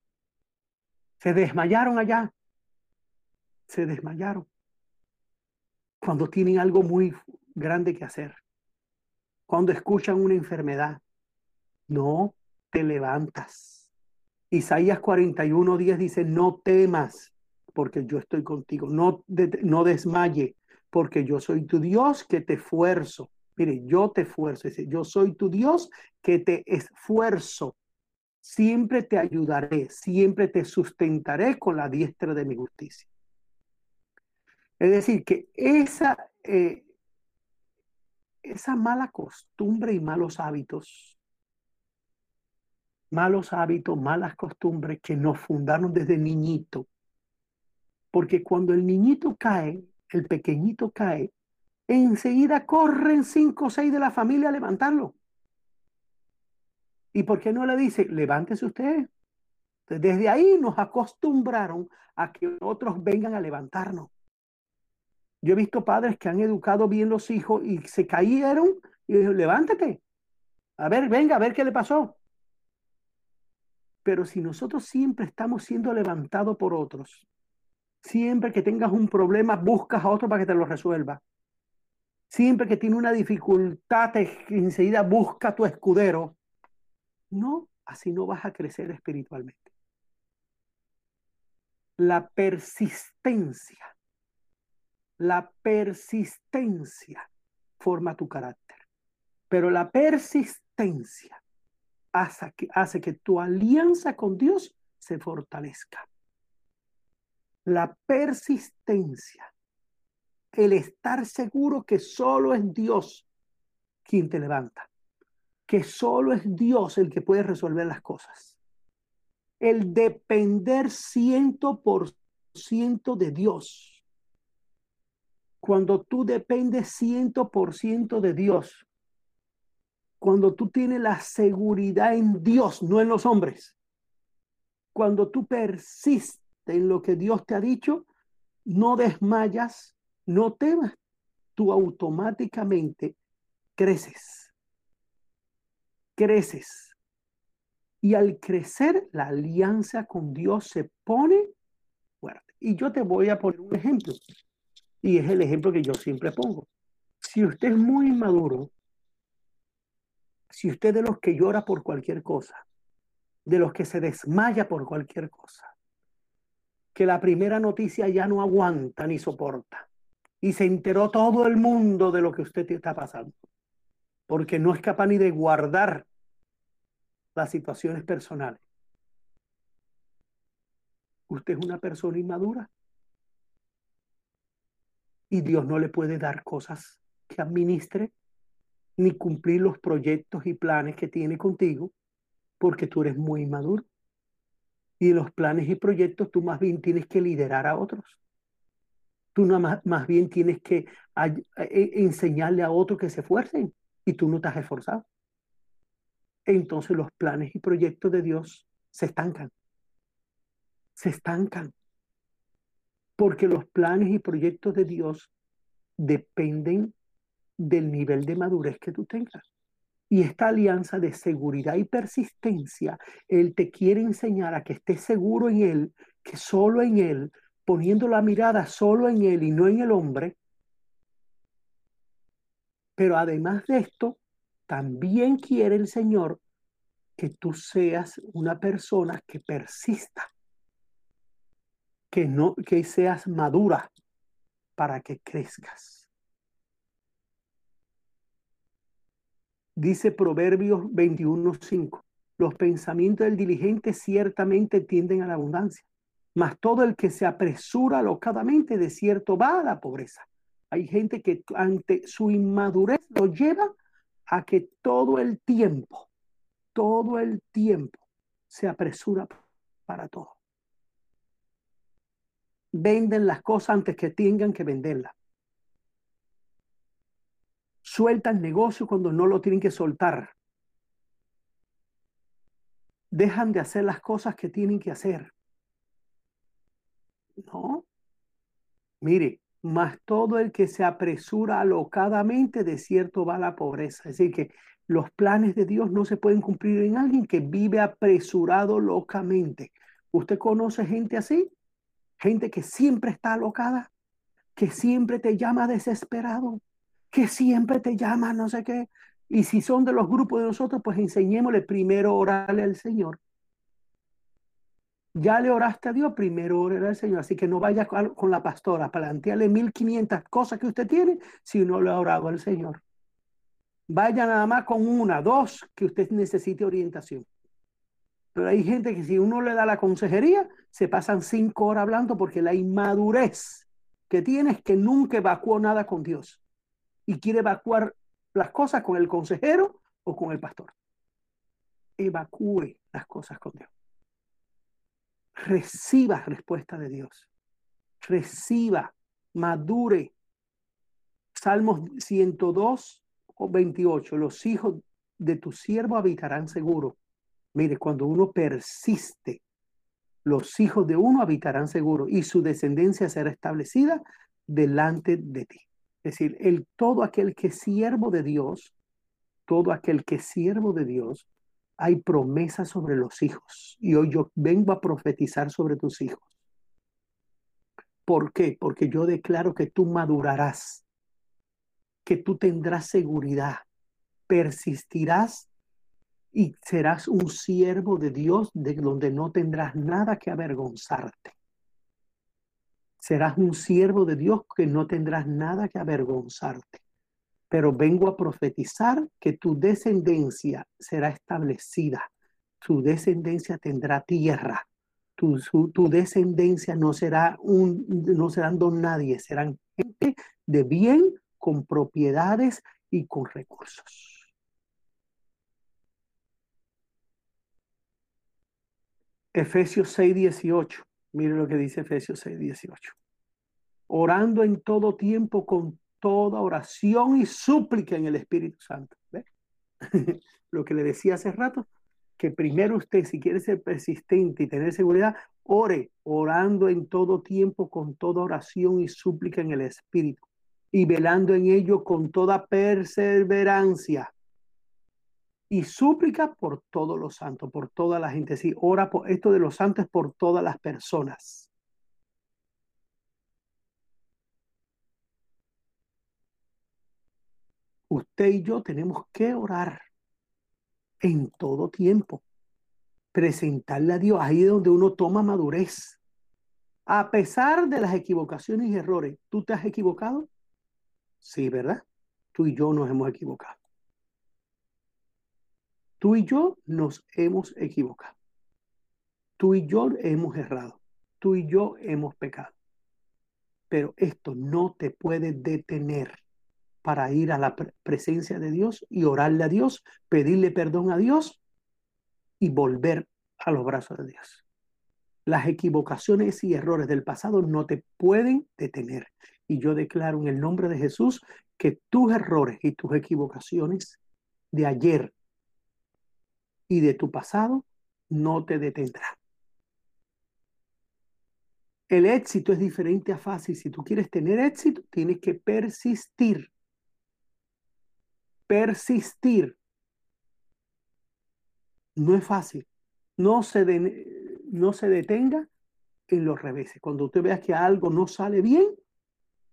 Speaker 1: Se desmayaron allá. Se desmayaron. Cuando tienen algo muy grande que hacer cuando escuchan una enfermedad. No te levantas. Isaías 41, 10 dice, no temas, porque yo estoy contigo. No, no desmaye, porque yo soy tu Dios que te esfuerzo. Mire, yo te esfuerzo. Yo soy tu Dios que te esfuerzo. Siempre te ayudaré, siempre te sustentaré con la diestra de mi justicia. Es decir, que esa, eh, esa mala costumbre y malos hábitos, malos hábitos, malas costumbres que nos fundaron desde niñito. Porque cuando el niñito cae, el pequeñito cae, enseguida corren cinco o seis de la familia a levantarlo. ¿Y por qué no le dice, levántese usted? Desde ahí nos acostumbraron a que otros vengan a levantarnos. Yo he visto padres que han educado bien los hijos y se cayeron y dijeron, levántate. A ver, venga, a ver qué le pasó. Pero si nosotros siempre estamos siendo levantados por otros, siempre que tengas un problema, buscas a otro para que te lo resuelva. Siempre que tiene una dificultad, enseguida busca tu escudero. No, así no vas a crecer espiritualmente. La persistencia La persistencia forma tu carácter, pero la persistencia hace que, hace que tu alianza con Dios se fortalezca. La persistencia, el estar seguro que solo es Dios quien te levanta, que solo es Dios el que puede resolver las cosas. El depender ciento por ciento de Dios. Cuando tú dependes ciento por ciento de Dios, cuando tú tienes la seguridad en Dios, no en los hombres, cuando tú persistes en lo que Dios te ha dicho, no desmayas, no temas, tú automáticamente creces. Creces. Y al crecer, la alianza con Dios se pone fuerte. Y yo te voy a poner un ejemplo. Y es el ejemplo que yo siempre pongo. Si usted es muy maduro, si usted es de los que llora por cualquier cosa, de los que se desmaya por cualquier cosa, que la primera noticia ya no aguanta ni soporta, y se enteró todo el mundo de lo que usted está pasando, porque no es capaz ni de guardar las situaciones personales. Usted es una persona inmadura y Dios no le puede dar cosas que administre ni cumplir los proyectos y planes que tiene contigo porque tú eres muy inmaduro. Y los planes y proyectos tú más bien tienes que liderar a otros. Tú no más, más bien tienes que e, enseñarle a otros que se esfuercen y tú no te has esforzado. Entonces los planes y proyectos de Dios se estancan. Se estancan. Porque los planes y proyectos de Dios dependen del nivel de madurez que tú tengas. Y esta alianza de seguridad y persistencia, Él te quiere enseñar a que estés seguro en Él, que solo en Él, poniendo la mirada solo en Él y no en el hombre. Pero además de esto, también quiere el Señor que tú seas una persona que persista, que no que seas madura para que crezcas. Dice Proverbios 21.5, los pensamientos del diligente ciertamente tienden a la abundancia, mas todo el que se apresura alocadamente de cierto va a la pobreza. Hay gente que ante su inmadurez lo lleva a que todo el tiempo, todo el tiempo se apresura para todo. Venden las cosas antes que tengan que venderlas sueltan negocio cuando no lo tienen que soltar. Dejan de hacer las cosas que tienen que hacer. No. Mire, más todo el que se apresura alocadamente, de cierto va a la pobreza. Es decir, que los planes de Dios no se pueden cumplir en alguien que vive apresurado locamente. ¿Usted conoce gente así? Gente que siempre está alocada, que siempre te llama desesperado, que siempre te llama, no sé qué. Y si son de los grupos de nosotros, pues enseñémosle primero orarle al Señor. Ya le oraste a Dios, primero orarle al Señor. Así que no vaya con la pastora, plantearle 1500 cosas que usted tiene si no le ha orado al Señor. Vaya nada más con una, dos, que usted necesite orientación. Pero hay gente que si uno le da la consejería, se pasan cinco horas hablando porque la inmadurez que tiene es que nunca evacuó nada con Dios y quiere evacuar las cosas con el consejero o con el pastor. Evacúe las cosas con Dios. Reciba respuesta de Dios. Reciba, madure. Salmos 102 o 28. Los hijos de tu siervo habitarán seguro. Mire, cuando uno persiste, los hijos de uno habitarán seguro y su descendencia será establecida delante de ti. Es decir, el todo aquel que es siervo de Dios, todo aquel que es siervo de Dios, hay promesas sobre los hijos. Y hoy yo vengo a profetizar sobre tus hijos. ¿Por qué? Porque yo declaro que tú madurarás, que tú tendrás seguridad, persistirás y serás un siervo de Dios de donde no tendrás nada que avergonzarte. Serás un siervo de Dios que no tendrás nada que avergonzarte. Pero vengo a profetizar que tu descendencia será establecida. Tu descendencia tendrá tierra. Tu, descendencia no será un, no serán don nadie, serán gente de bien, con propiedades y con recursos. Efesios 6, 18. Mire lo que dice Efesios 6, 18. Orando en todo tiempo con toda oración y súplica en el Espíritu Santo. ¿Ve? lo que le decía hace rato, que primero usted, si quiere ser persistente y tener seguridad, ore orando en todo tiempo con toda oración y súplica en el Espíritu y velando en ello con toda perseverancia y súplica por todos los santos, por toda la gente. Sí, ora por esto de los santos por todas las personas. Usted y yo tenemos que orar en todo tiempo. Presentarle a Dios ahí donde uno toma madurez. A pesar de las equivocaciones y errores, ¿tú te has equivocado? Sí, ¿verdad? Tú y yo nos hemos equivocado. Tú y yo nos hemos equivocado. Tú y yo hemos errado. Tú y yo hemos pecado. Pero esto no te puede detener para ir a la presencia de Dios y orarle a Dios, pedirle perdón a Dios y volver a los brazos de Dios. Las equivocaciones y errores del pasado no te pueden detener. Y yo declaro en el nombre de Jesús que tus errores y tus equivocaciones de ayer y de tu pasado no te detendrán. El éxito es diferente a fácil. Si tú quieres tener éxito, tienes que persistir. Persistir. No es fácil. No se, no se detenga en los reveses. Cuando usted vea que algo no sale bien,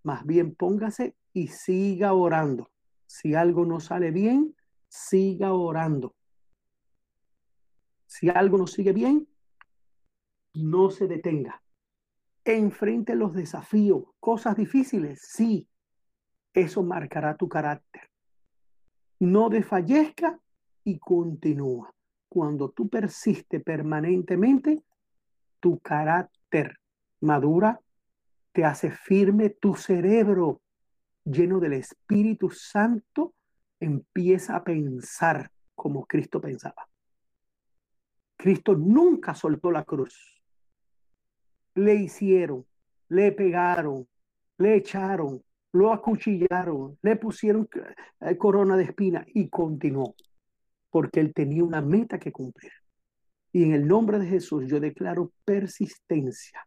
Speaker 1: más bien póngase y siga orando. Si algo no sale bien, siga orando. Si algo no sigue bien, no se detenga. Enfrente los desafíos, cosas difíciles, sí, eso marcará tu carácter. No desfallezca y continúa. Cuando tú persistes permanentemente, tu carácter madura te hace firme tu cerebro lleno del Espíritu Santo, empieza a pensar como Cristo pensaba. Cristo nunca soltó la cruz. Le hicieron, le pegaron, le echaron, lo acuchillaron, le pusieron eh, corona de espina y continuó, porque él tenía una meta que cumplir. Y en el nombre de Jesús yo declaro persistencia,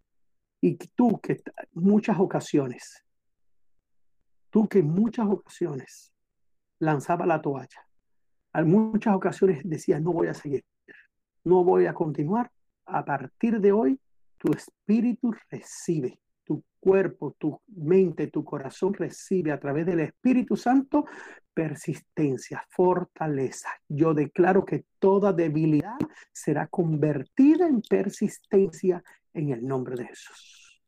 Speaker 1: y tú que muchas ocasiones, tú que en muchas ocasiones lanzaba la toalla, en muchas ocasiones decías, no voy a seguir, no voy a continuar, a partir de hoy tu espíritu recibe, cuerpo, tu mente, tu corazón recibe a través del Espíritu Santo persistencia, fortaleza. Yo declaro que toda debilidad será convertida en persistencia en el nombre de Jesús.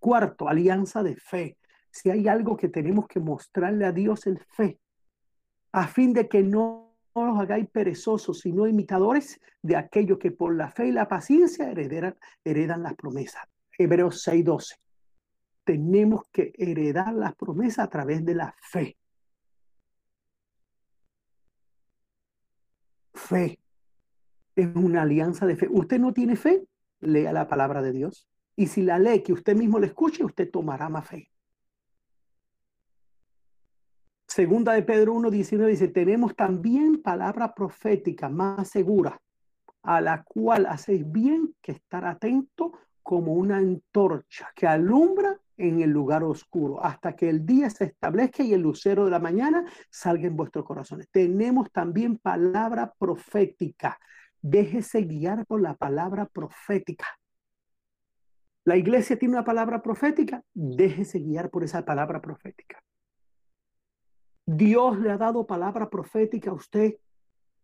Speaker 1: Cuarto, alianza de fe. Si hay algo que tenemos que mostrarle a Dios en fe, a fin de que no os hagáis perezosos, sino imitadores de aquellos que por la fe y la paciencia heredan, heredan las promesas. Hebreos 6:12. Tenemos que heredar las promesas a través de la fe. Fe es una alianza de fe. Usted no tiene fe, lea la palabra de Dios. Y si la lee que usted mismo le escuche, usted tomará más fe. Segunda de Pedro 1.19 dice, tenemos también palabra profética más segura, a la cual hacéis bien que estar atento como una antorcha que alumbra en el lugar oscuro, hasta que el día se establezca y el lucero de la mañana salga en vuestros corazones. Tenemos también palabra profética. Déjese guiar por la palabra profética. La iglesia tiene una palabra profética, déjese guiar por esa palabra profética. Dios le ha dado palabra profética a usted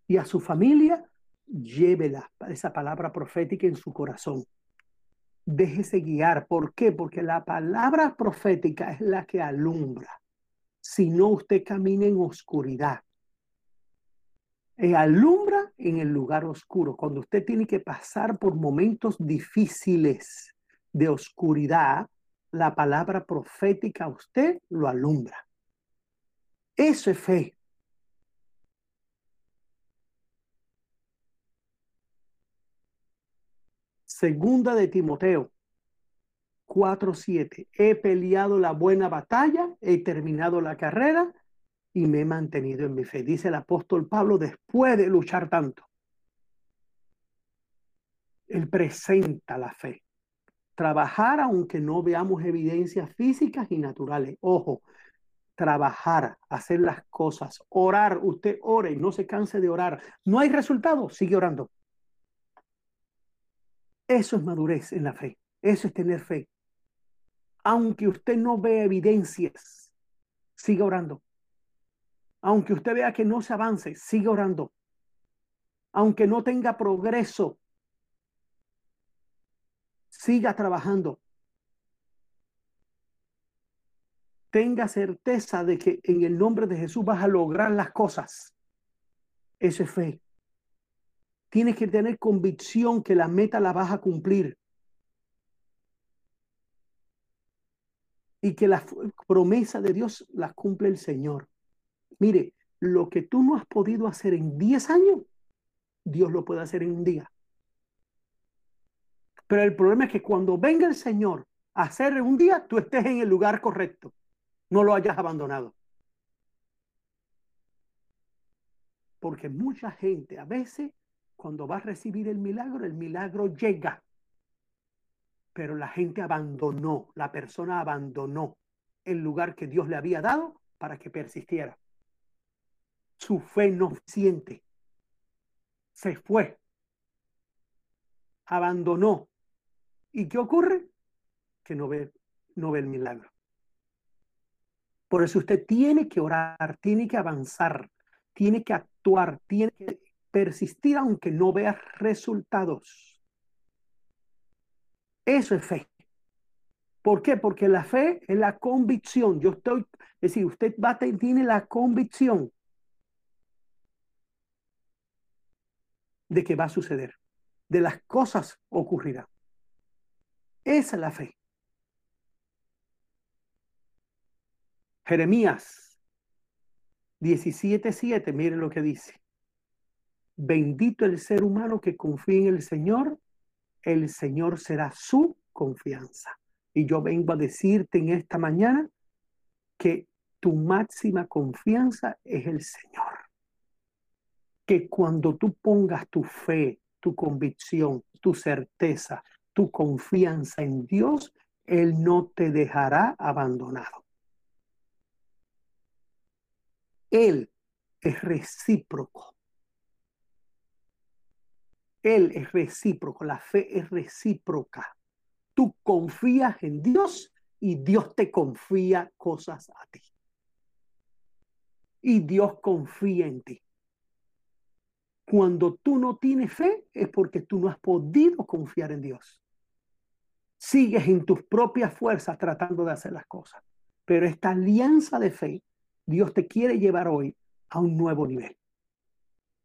Speaker 1: y a su familia, llévela, esa palabra profética en su corazón. Déjese guiar. ¿Por qué? Porque la palabra profética es la que alumbra. Si no, usted camina en oscuridad. Y alumbra en el lugar oscuro. Cuando usted tiene que pasar por momentos difíciles de oscuridad, la palabra profética a usted lo alumbra. Eso es fe. Segunda de Timoteo 4:7. He peleado la buena batalla, he terminado la carrera y me he mantenido en mi fe. Dice el apóstol Pablo después de luchar tanto. Él presenta la fe. Trabajar aunque no veamos evidencias físicas y naturales. Ojo, trabajar, hacer las cosas, orar. Usted ore, no se canse de orar. No hay resultado, sigue orando. Eso es madurez en la fe. Eso es tener fe. Aunque usted no vea evidencias, siga orando. Aunque usted vea que no se avance, siga orando. Aunque no tenga progreso, siga trabajando. Tenga certeza de que en el nombre de Jesús vas a lograr las cosas. Eso es fe. Tienes que tener convicción que la meta la vas a cumplir. Y que la promesa de Dios la cumple el Señor. Mire, lo que tú no has podido hacer en 10 años, Dios lo puede hacer en un día. Pero el problema es que cuando venga el Señor a hacer en un día, tú estés en el lugar correcto. No lo hayas abandonado. Porque mucha gente a veces cuando va a recibir el milagro, el milagro llega. Pero la gente abandonó, la persona abandonó el lugar que Dios le había dado para que persistiera. Su fe no siente. Se fue. Abandonó. ¿Y qué ocurre? Que no ve, no ve el milagro. Por eso usted tiene que orar, tiene que avanzar, tiene que actuar, tiene que persistir aunque no veas resultados. Eso es fe. ¿Por qué? Porque la fe es la convicción. Yo estoy, es decir, usted va, tiene la convicción de que va a suceder, de las cosas ocurrirán. Esa es la fe. Jeremías 17:7, miren lo que dice. Bendito el ser humano que confía en el Señor, el Señor será su confianza. Y yo vengo a decirte en esta mañana que tu máxima confianza es el Señor. Que cuando tú pongas tu fe, tu convicción, tu certeza, tu confianza en Dios, Él no te dejará abandonado. Él es recíproco. Él es recíproco, la fe es recíproca. Tú confías en Dios y Dios te confía cosas a ti. Y Dios confía en ti. Cuando tú no tienes fe es porque tú no has podido confiar en Dios. Sigues en tus propias fuerzas tratando de hacer las cosas. Pero esta alianza de fe, Dios te quiere llevar hoy a un nuevo nivel.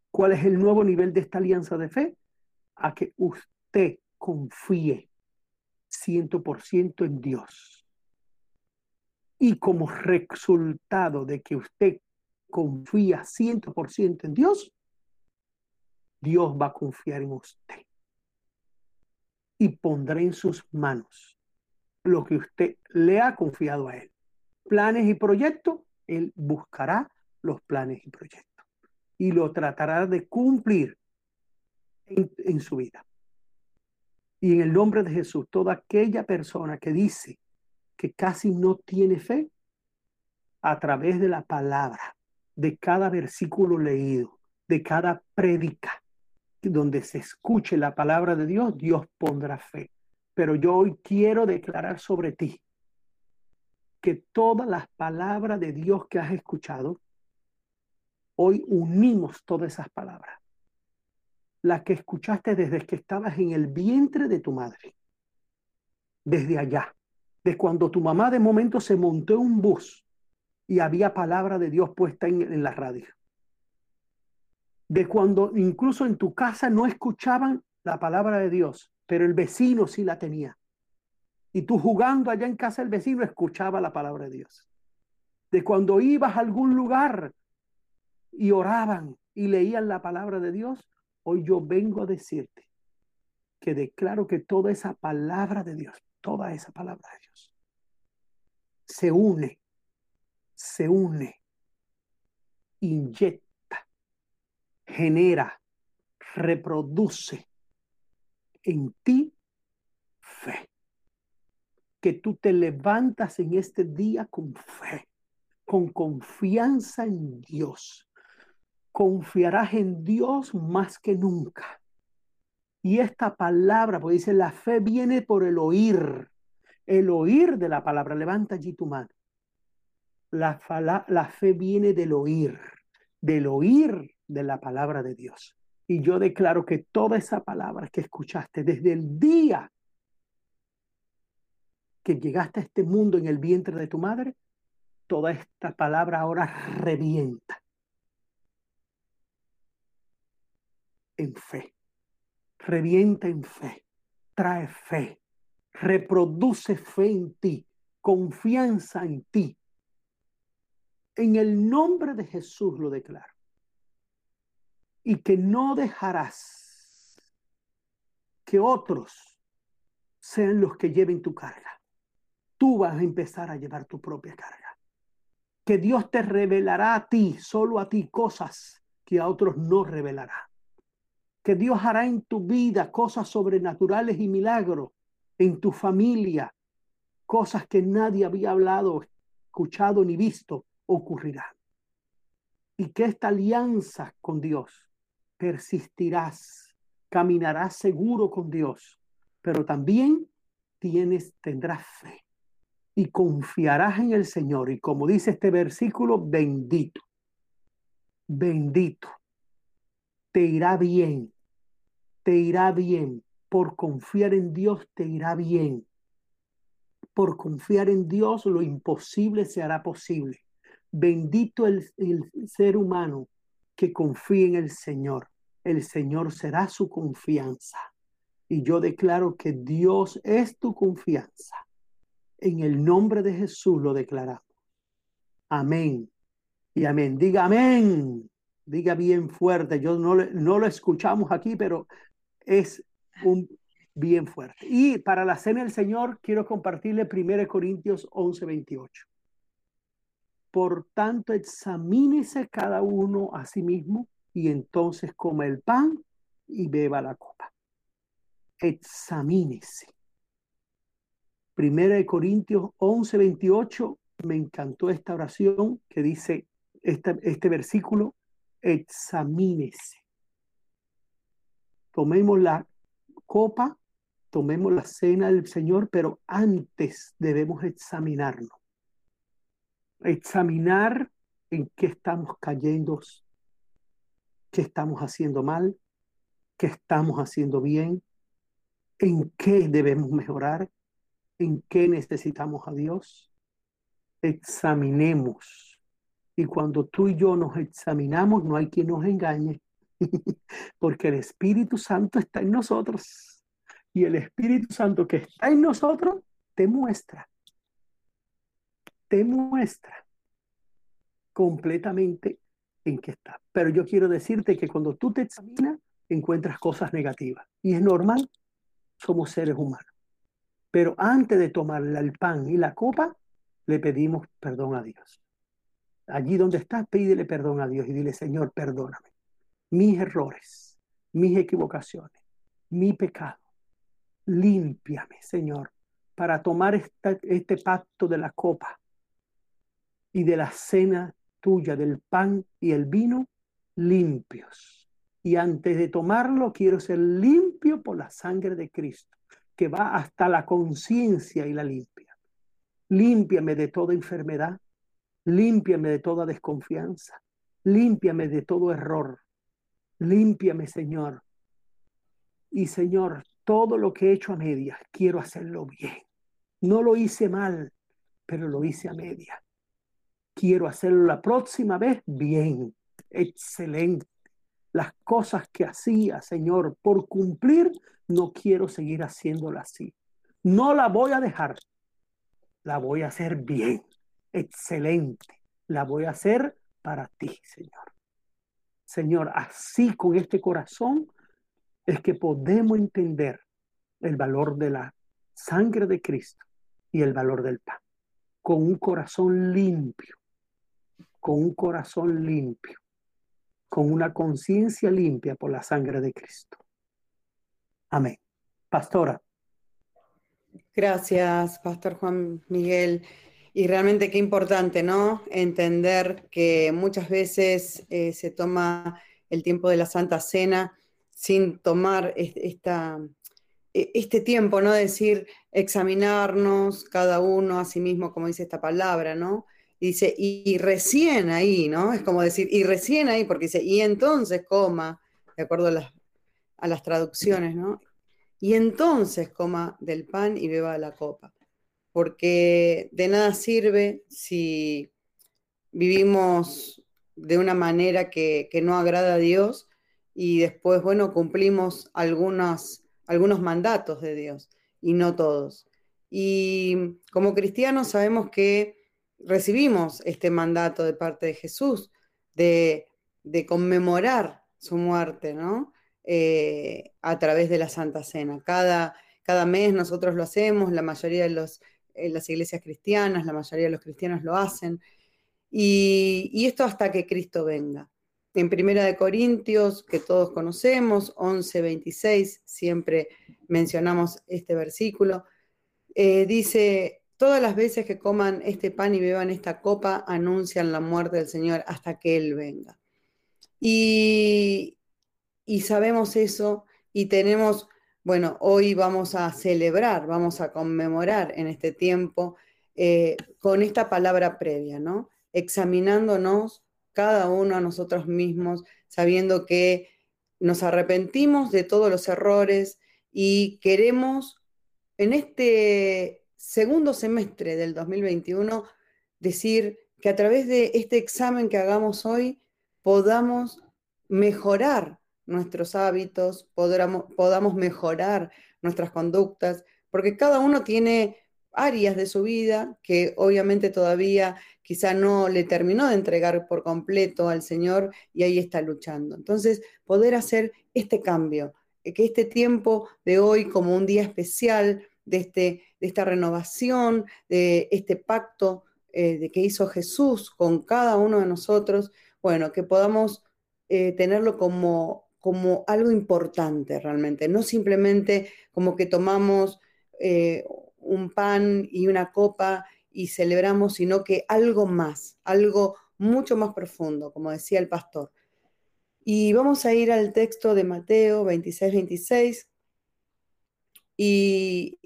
Speaker 1: ¿Cuál es el nuevo nivel de esta alianza de fe? A que usted confíe 100% en Dios. Y como resultado de que usted confía 100% en Dios, Dios va a confiar en usted. Y pondrá en sus manos lo que usted le ha confiado a Él. Planes y proyectos, Él buscará los planes y proyectos. Y lo tratará de cumplir en, su vida. Y en el nombre de Jesús, toda aquella persona que dice que casi no tiene fe, a través de la palabra, de cada versículo leído, de cada prédica, donde se escuche la palabra de Dios, Dios pondrá fe. Pero yo hoy quiero declarar sobre ti que todas las palabras de Dios que has escuchado, hoy unimos todas esas palabras la que escuchaste desde que estabas en el vientre de tu madre. desde allá, de cuando tu mamá de momento se montó en un bus y había palabra de Dios puesta en, la radio. De cuando incluso en tu casa no escuchaban la palabra de Dios, pero el vecino sí la tenía. Y tú jugando allá en casa del vecino escuchaba la palabra de Dios. De cuando ibas a algún lugar y oraban y leían la palabra de Dios, hoy yo vengo a decirte que declaro que toda esa palabra de Dios, toda esa palabra de Dios, se une, se une, inyecta, genera, reproduce en ti fe. Que tú te levantas en este día con fe, con confianza en Dios. Confiarás en Dios más que nunca y esta palabra, pues dice, la fe viene por el oír, el oír de la palabra. Levanta allí tu mano. La, la fe viene del oír, del oír de la palabra de Dios. Y yo declaro que toda esa palabra que escuchaste desde el día que llegaste a este mundo en el vientre de tu madre, toda esta palabra ahora revienta en fe revienta en fe, trae fe, reproduce fe en ti, confianza en ti. En el nombre de Jesús lo declaro. Y que no dejarás que otros sean los que lleven tu carga. Tú vas a empezar a llevar tu propia carga. Que Dios te revelará a ti, solo a ti, cosas que a otros no revelará que Dios hará en tu vida cosas sobrenaturales y milagros, en tu familia, cosas que nadie había hablado, escuchado ni visto, ocurrirán. Y que esta alianza con Dios persistirás, caminarás seguro con Dios, pero también tienes, tendrás fe y confiarás en el Señor. Y como dice este versículo, bendito, bendito te irá bien, te irá bien. Por confiar en Dios te irá bien. Por confiar en Dios lo imposible se hará posible. Bendito el, el ser humano que confíe en el Señor. El Señor será su confianza. Y yo declaro que Dios es tu confianza. En el nombre de Jesús lo declaramos. Amén. Y amén. Diga amén. Diga bien fuerte, yo no, lo escuchamos aquí, pero es un bien fuerte. Y para la cena del Señor quiero compartirle 1 Corintios 11, 28. Por tanto, examínese cada uno a sí mismo y entonces come el pan y beba la copa. Examínese. 1 Corintios 11, 28, me encantó esta oración que dice este, este versículo, examínese. Tomemos la copa, tomemos la cena del Señor, pero antes debemos examinarnos. Examinar en qué estamos cayendo, qué estamos haciendo mal, qué estamos haciendo bien, en qué debemos mejorar, en qué necesitamos a Dios. Examinemos y cuando tú y yo nos examinamos, no hay quien nos engañe, porque el Espíritu Santo está en nosotros. Y el Espíritu Santo que está en nosotros te muestra, te muestra completamente en qué está. Pero yo quiero decirte que cuando tú te examinas, encuentras cosas negativas. Y es normal, somos seres humanos. Pero antes de tomar el pan y la copa, le pedimos perdón a Dios. Allí donde estás, pídele perdón a Dios y dile, Señor, perdóname. Mis errores, mis equivocaciones, mi pecado. Límpiame, Señor, para tomar este pacto de la copa y de la cena tuya, del pan y el vino, limpios. Y antes de tomarlo, quiero ser limpio por la sangre de Cristo, que va hasta la conciencia y la limpia. Límpiame de toda enfermedad, Límpiame de toda desconfianza. Límpiame de todo error. Límpiame, Señor. Y Señor, todo lo que he hecho a medias, quiero hacerlo bien. No lo hice mal, pero lo hice a media. Quiero hacerlo la próxima vez bien, excelente. Las cosas que hacía, Señor, por cumplir, no quiero seguir haciéndola así. No la voy a dejar. La voy a hacer bien, excelente. La voy a hacer para ti, Señor. Señor, así con este corazón es que podemos entender el valor de la sangre de Cristo y el valor del pan. Con un corazón limpio, con un corazón limpio, con una conciencia limpia por la sangre de Cristo. Amén. Pastora.
Speaker 2: Gracias, Pastor Juan Miguel. Y realmente qué importante, ¿no? Entender que muchas veces eh, se toma el tiempo de la Santa Cena sin tomar esta, e, este tiempo, ¿no? Decir, examinarnos cada uno a sí mismo, como dice esta palabra, ¿no? Y dice, y, recién ahí, ¿no? Es como decir, y recién ahí, porque dice, y entonces coma, de acuerdo a las, a las traducciones, ¿no? Y entonces coma del pan y beba la copa, porque de nada sirve si vivimos de una manera que, que no agrada a Dios y después, bueno, cumplimos algunos mandatos de Dios y no todos. Y como cristianos sabemos que recibimos este mandato de parte de Jesús de, conmemorar su muerte, ¿no? Eh, a través de la Santa Cena. Cada, cada mes nosotros lo hacemos, la mayoría de los, eh, las iglesias cristianas, la mayoría de los cristianos lo hacen. Y, y esto hasta que Cristo venga en Primera de Corintios, que todos conocemos, 11, 26, siempre mencionamos este versículo, eh, dice, todas las veces que coman este pan y beban esta copa, anuncian la muerte del Señor hasta que Él venga. Y, sabemos eso y tenemos, bueno, hoy vamos a celebrar, vamos a conmemorar en este tiempo eh, con esta palabra previa, ¿no? Examinándonos cada uno a nosotros mismos, sabiendo que nos arrepentimos de todos los errores y queremos en este segundo semestre del 2021 decir que a través de este examen que hagamos hoy podamos mejorar nuestros hábitos, podamos, podamos mejorar nuestras conductas, porque cada uno tiene áreas de su vida que obviamente todavía quizá no le terminó de entregar por completo al Señor y ahí está luchando. Entonces, poder hacer este cambio, que este tiempo de hoy como un día especial de, este, de esta renovación, de este pacto eh, de que hizo Jesús con cada uno de nosotros, bueno, que podamos eh, tenerlo como, como algo importante realmente, no simplemente como que tomamos un pan y una copa y celebramos, sino que algo más, algo mucho más profundo, como decía el pastor. Y vamos a ir al texto de Mateo 26, 26. Y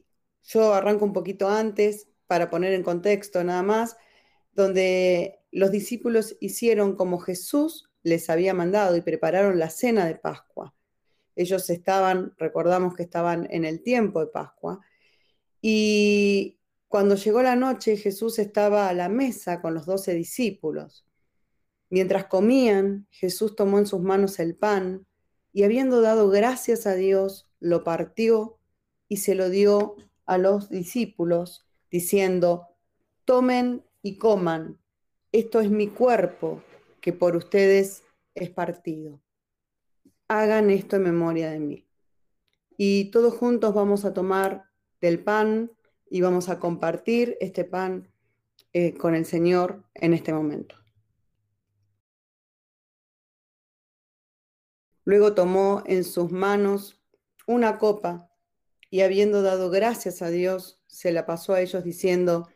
Speaker 2: yo arranco un poquito antes para poner en contexto nada más, donde los discípulos hicieron como Jesús les había mandado y prepararon la cena de Pascua. Ellos estaban, recordamos que estaban en el tiempo de Pascua, y cuando llegó la noche, Jesús estaba a la mesa con los doce discípulos. Mientras comían, Jesús tomó en sus manos el pan y habiendo dado gracias a Dios, lo partió y se lo dio a los discípulos, diciendo, tomen y coman, esto es mi cuerpo que por ustedes es partido. Hagan esto en memoria de mí. Y todos juntos vamos a tomar del pan y vamos a compartir este pan eh, con el Señor en este momento. Luego tomó en sus manos una copa y habiendo dado gracias a Dios, se la pasó a ellos diciendo,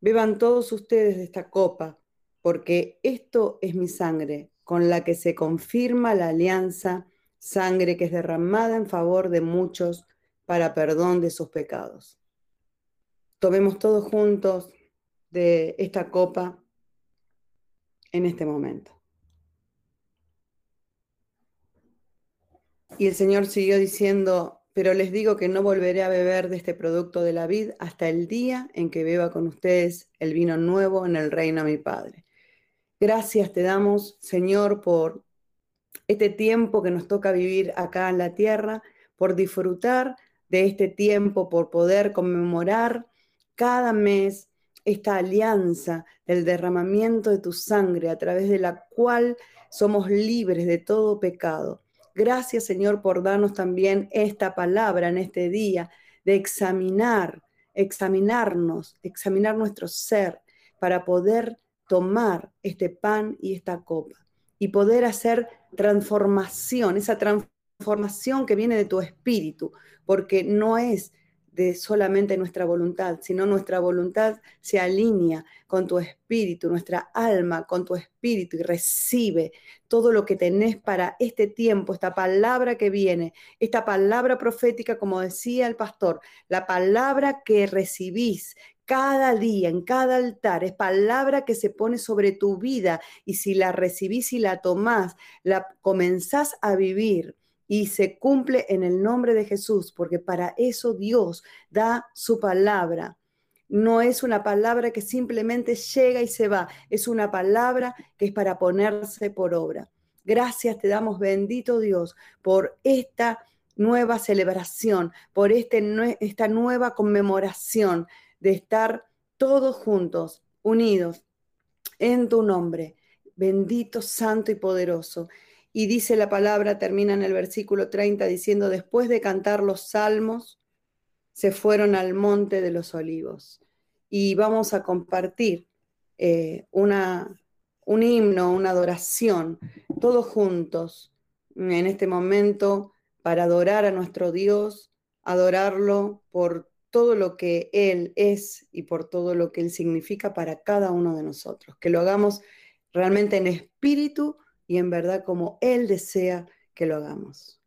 Speaker 2: beban todos ustedes de esta copa, porque esto es mi sangre, con la que se confirma la alianza, sangre que es derramada en favor de muchos para perdón de sus pecados. Tomemos todos juntos de esta copa en este momento. Y el Señor siguió diciendo, pero les digo que no volveré a beber de este producto de la vid hasta el día en que beba con ustedes el vino nuevo en el reino de mi Padre. Gracias te damos, Señor, por este tiempo que nos toca vivir acá en la tierra, por disfrutar de este tiempo, por poder conmemorar cada mes esta alianza del derramamiento de tu sangre a través de la cual somos libres de todo pecado. Gracias Señor por darnos también esta palabra en este día de examinar, examinarnos, examinar nuestro ser para poder tomar este pan y esta copa y poder hacer transformación, esa transformación que viene de tu espíritu, porque no es de solamente nuestra voluntad, sino nuestra voluntad se alinea con tu espíritu, nuestra alma con tu espíritu y recibe todo lo que tenés para este tiempo, esta palabra que viene, esta palabra profética, como decía el pastor, la palabra que recibís, cada día, en cada altar, es palabra que se pone sobre tu vida y si la recibís y la tomás, la comenzás a vivir y se cumple en el nombre de Jesús, porque para eso Dios da su palabra. No es una palabra que simplemente llega y se va, es una palabra que es para ponerse por obra. Gracias te damos, bendito Dios, por esta nueva celebración, por este, esta nueva conmemoración de estar todos juntos, unidos en tu nombre, bendito, santo y poderoso. Y dice la palabra, termina en el versículo 30 diciendo, después de cantar los salmos, se fueron al monte de los olivos. Y vamos a compartir eh, una, un himno, una adoración, todos juntos en este momento para adorar a nuestro Dios, adorarlo por todo lo que Él es y por todo lo que Él significa para cada uno de nosotros. Que lo hagamos realmente en espíritu y en verdad como Él desea que lo hagamos.